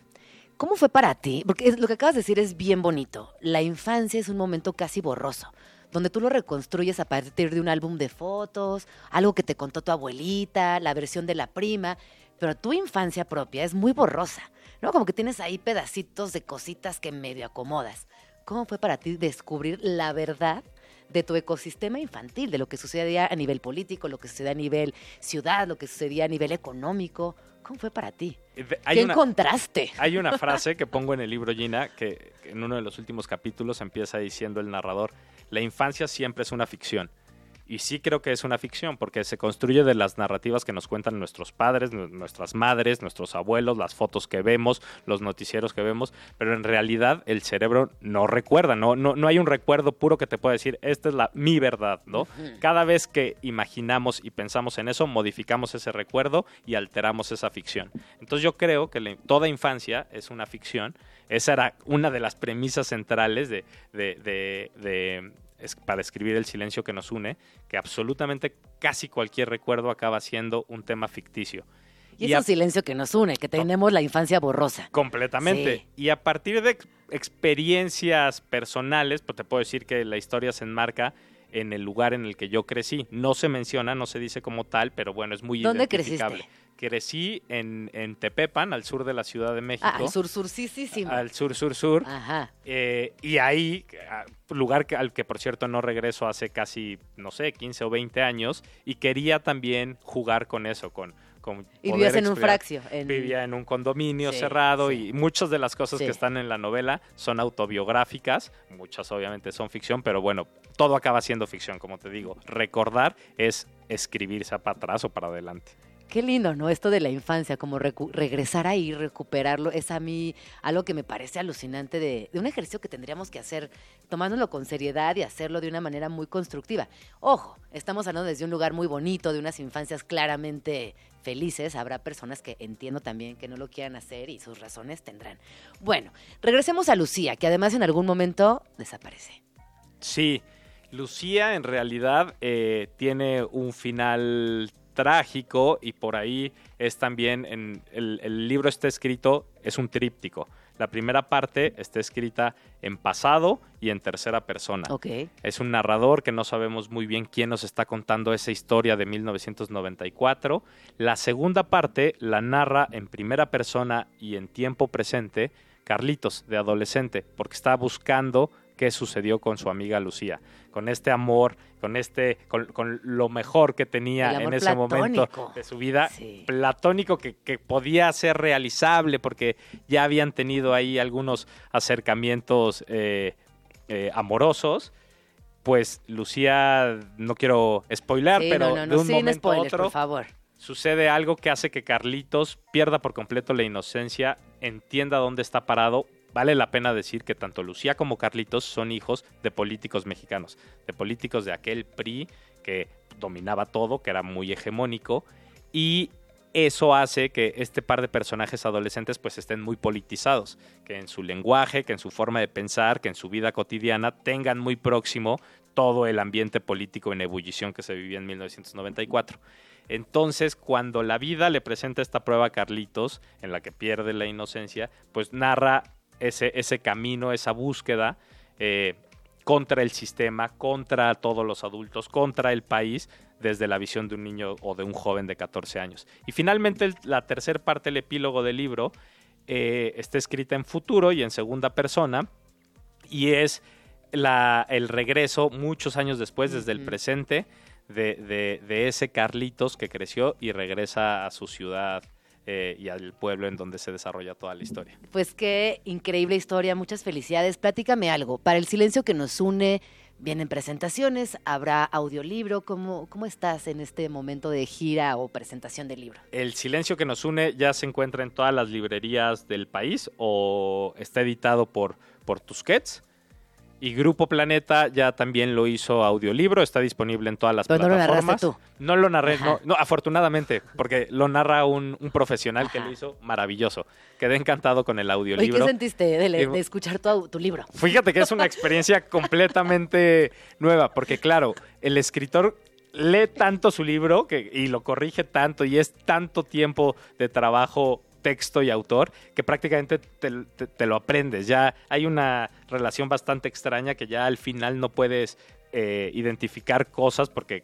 ¿Cómo fue para ti? Porque es- lo que acabas de decir es bien bonito. La infancia es un momento casi borroso, donde tú lo reconstruyes a partir de un álbum de fotos, algo que te contó tu abuelita, la versión de la prima, pero tu infancia propia es muy borrosa, ¿no? Como que tienes ahí pedacitos de cositas que medio acomodas. ¿Cómo fue para ti descubrir la verdad de tu ecosistema infantil, de lo que sucedía a nivel político, lo que sucedía a nivel ciudad, lo que sucedía a nivel económico? ¿Cómo fue para ti? de- hay ¿Qué una- encontraste? Hay una frase que pongo en el libro Gina, que en uno de los últimos capítulos empieza diciendo el narrador, la infancia siempre es una ficción. Y sí creo que es una ficción, porque se construye de las narrativas que nos cuentan nuestros padres, nu- nuestras madres, nuestros abuelos, las fotos que vemos, los noticieros que vemos, pero en realidad el cerebro no recuerda, no, no, no hay un recuerdo puro que te pueda decir, esta es la, mi verdad, ¿no? Cada vez que imaginamos y pensamos en eso, modificamos ese recuerdo y alteramos esa ficción. Entonces yo creo que la- toda infancia es una ficción. Esa era una de las premisas centrales de, de- de- de- es- para escribir el silencio que nos une, que absolutamente casi cualquier recuerdo acaba siendo un tema ficticio. Y es un silencio que nos une, que tenemos la infancia borrosa. Completamente. Sí. Y a partir de ex- experiencias personales, pues te puedo decir que la historia se enmarca en el lugar en el que yo crecí. No se menciona, no se dice como tal, pero bueno, es muy ¿Dónde identificable. creciste? Crecí en, en Tepepan, al sur de la Ciudad de México. Ah, al sur, sur, sí, sí, sí. Al sur, sur, sur. Ajá. Eh, y ahí, ah, lugar al que por cierto no regreso hace casi, no sé, 15 o 20 años, y quería también jugar con eso, con... con Y vivías en un fraccio. en- Vivía en un condominio Sí, cerrado sí. y muchas de las cosas Sí. que están en la novela son autobiográficas, muchas obviamente son ficción, pero bueno, todo acaba siendo ficción, como te digo. Recordar es escribir, sea para atrás o para adelante. Qué lindo, ¿no? Esto de la infancia, como regresar ahí, recuperarlo, es a mí algo que me parece alucinante de, de un ejercicio que tendríamos que hacer tomándolo con seriedad y hacerlo de una manera muy constructiva. Ojo, estamos hablando desde un lugar muy bonito, de unas infancias claramente felices. Habrá personas que entiendo también que no lo quieran hacer y sus razones tendrán. Bueno, regresemos a Lucía, que además en algún momento desaparece. Sí, Lucía en realidad eh, tiene un final trágico y por ahí es también, en el, el libro está escrito, es un tríptico. La primera parte está escrita en pasado y en tercera persona. Es un narrador que no sabemos muy bien quién nos está contando esa historia de 1994. La segunda parte la narra en primera persona y en tiempo presente Carlitos, de adolescente, porque está buscando qué sucedió con su amiga Lucía, con este amor, con este, con, con lo mejor que tenía en ese momento de su vida, Sí. platónico que, que podía ser realizable, porque ya habían tenido ahí algunos acercamientos eh, eh, amorosos. Pues Lucía, no quiero spoiler, Sí, pero no, no, de un momento a otro por favor. sucede algo que hace que Carlitos pierda por completo la inocencia, entienda dónde está parado. Vale la pena decir que tanto Lucía como Carlitos son hijos de políticos mexicanos, de políticos de aquel PRI que dominaba todo, que era muy hegemónico, y eso hace que este par de personajes adolescentes pues estén muy politizados, que en su lenguaje, que en su forma de pensar, que en su vida cotidiana tengan muy próximo todo el ambiente político en ebullición que se vivía en 1994. Entonces, cuando la vida le presenta esta prueba a Carlitos, en la que pierde la inocencia, pues narra ese, ese camino, esa búsqueda eh, contra el sistema, contra todos los adultos, contra el país, desde la visión de un niño o de un joven de 14 años. Y finalmente, la tercera parte, el epílogo del libro, eh, está escrita en futuro y en segunda persona, y es la, el regreso muchos años después, desde el presente, de, de- de ese Carlitos que creció y regresa a su ciudad eh, y al pueblo en donde se desarrolla toda la historia. Pues qué increíble historia, muchas felicidades. Platícame algo. Para el silencio que nos une, vienen presentaciones, habrá audiolibro. ¿Cómo, cómo estás en este momento de gira o presentación del libro? El silencio que nos une ya se encuentra en todas las librerías del país o está editado por, por Tusquets. Y Grupo Planeta ya también lo hizo audiolibro, está disponible en todas las Pero no lo narraste plataformas. tú. No lo narré, no, no, afortunadamente, porque lo narra un, un profesional que lo hizo maravilloso. Quedé encantado con el audiolibro. ¿qué sentiste de, Y- de escuchar tu, tu libro? Fíjate que es una experiencia completamente nueva, porque claro, el escritor lee tanto su libro que, y lo corrige tanto y es tanto tiempo de trabajo texto y autor que prácticamente te, te- te lo aprendes. Ya hay una relación bastante extraña que ya al final no puedes eh, identificar cosas porque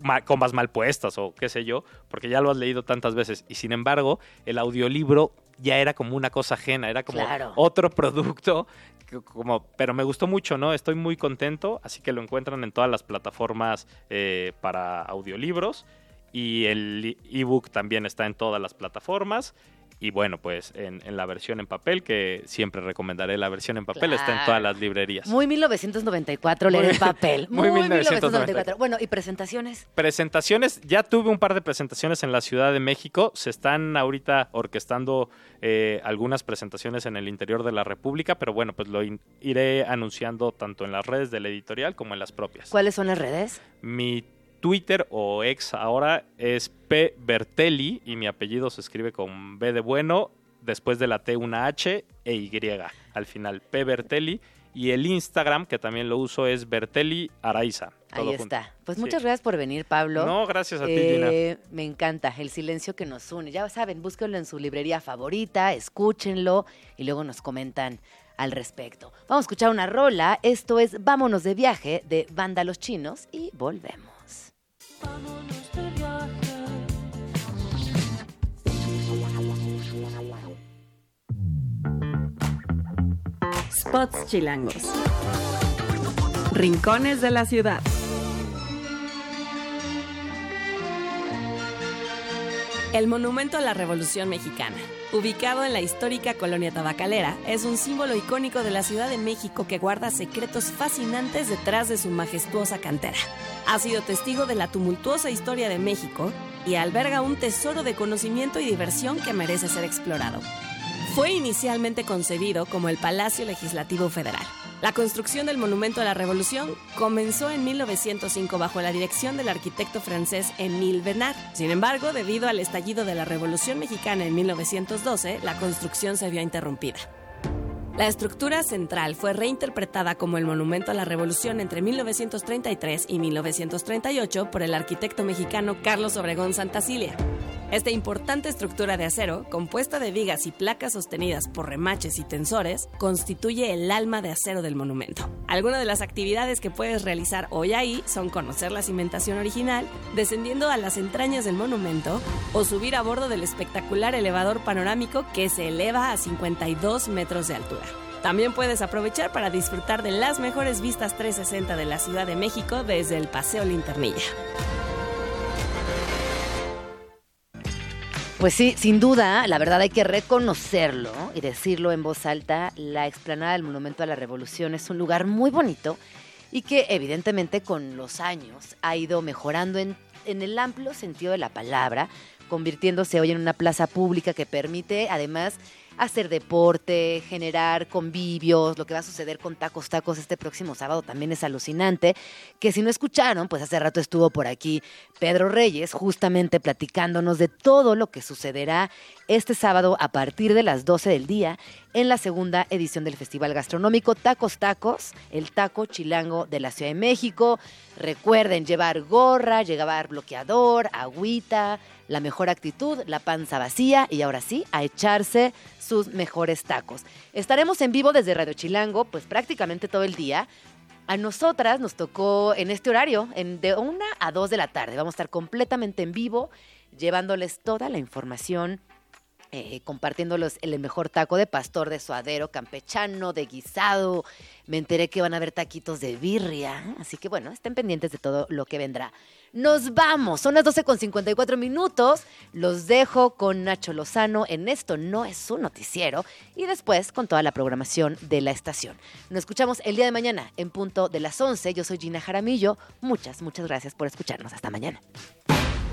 ma- comas mal puestas o qué sé yo, porque ya lo has leído tantas veces. Y sin embargo, el audiolibro ya era como una cosa ajena, era como Claro. otro producto. Como, pero me gustó mucho, ¿no? Estoy muy contento, así que lo encuentran en todas las plataformas eh, para audiolibros y el ebook también está en todas las plataformas. Y bueno, pues en, en la versión en papel, que siempre recomendaré la versión en papel, está en todas las librerías. Muy 1994, leer en papel. muy Muy, 1994. 1994. Bueno, ¿y presentaciones? Presentaciones, ya tuve un par de presentaciones en la Ciudad de México. Se están ahorita orquestando eh, algunas presentaciones en el interior de la República, pero bueno, pues lo iré anunciando tanto en las redes de la editorial como en las propias. ¿Cuáles son las redes? Mi Twitter o ex ahora es P. Bertelli y mi apellido se escribe con B de bueno, después de la T una H e Y al final, P. Bertelli. Y el Instagram, que también lo uso, es Bertelli Araiza. Ahí junto. está. Pues Sí. muchas gracias por venir, Pablo. No, gracias a ti, Gina. Eh, me encanta el silencio que nos une. Ya saben, búsquenlo en su librería favorita, escúchenlo y luego nos comentan al respecto. Vamos a escuchar una rola. Esto es Vámonos de viaje de Banda Los Chinos y volvemos. Spots chilangos. Rincones de la ciudad. El Monumento a la Revolución Mexicana, ubicado en la histórica colonia tabacalera, es un símbolo icónico de la Ciudad de México que guarda secretos fascinantes detrás de su majestuosa cantera. Ha sido testigo de la tumultuosa historia de México y alberga un tesoro de conocimiento y diversión que merece ser explorado. Fue inicialmente concebido como el Palacio Legislativo Federal. La construcción del Monumento a la Revolución comenzó en 1905 bajo la dirección del arquitecto francés Émile Bernard. Sin embargo, debido al estallido de la Revolución Mexicana en 1912, la construcción se vio interrumpida. La estructura central fue reinterpretada como el Monumento a la Revolución entre 1933 y 1938 por el arquitecto mexicano Carlos Obregón Santacilia. Esta importante estructura de acero, compuesta de vigas y placas sostenidas por remaches y tensores, constituye el alma de acero del monumento. Algunas de las actividades que puedes realizar hoy ahí son conocer la cimentación original, descendiendo a las entrañas del monumento o subir a bordo del espectacular elevador panorámico que se eleva a 52 metros de altura. También puedes aprovechar para disfrutar de las mejores vistas 360 de la Ciudad de México desde el Paseo Linternilla. Pues sí, sin duda, la verdad hay que reconocerlo y decirlo en voz alta, la explanada del Monumento a la Revolución es un lugar muy bonito y que evidentemente con los años ha ido mejorando en, en el amplio sentido de la palabra, convirtiéndose hoy en una plaza pública que permite además hacer deporte, generar convivios, lo que va a suceder con Tacos Tacos este próximo sábado también es alucinante, que si no escucharon, pues hace rato estuvo por aquí Pedro Reyes justamente platicándonos de todo lo que sucederá este sábado a partir de las 12 del día en la segunda edición del Festival Gastronómico Tacos Tacos, el taco chilango de la Ciudad de México. Recuerden llevar gorra, llevar bloqueador, agüita, la mejor actitud, la panza vacía y ahora sí, a echarse sus mejores tacos. Estaremos en vivo desde Radio Chilango, pues prácticamente todo el día. A nosotras nos tocó en este horario, en de una a dos de la tarde. Vamos a estar completamente en vivo, llevándoles toda la información eh, compartiéndolos el mejor taco de pastor, de suadero, campechano, de guisado. Me enteré que van a haber taquitos de birria. Así que bueno, estén pendientes de todo lo que vendrá. Nos vamos. Son las 12 con 54 minutos. Los dejo con Nacho Lozano en Esto No es un noticiero. Y después con toda la programación de la estación. Nos escuchamos el día de mañana en punto de las 11. Yo soy Gina Jaramillo. Muchas, muchas gracias por escucharnos. Hasta mañana.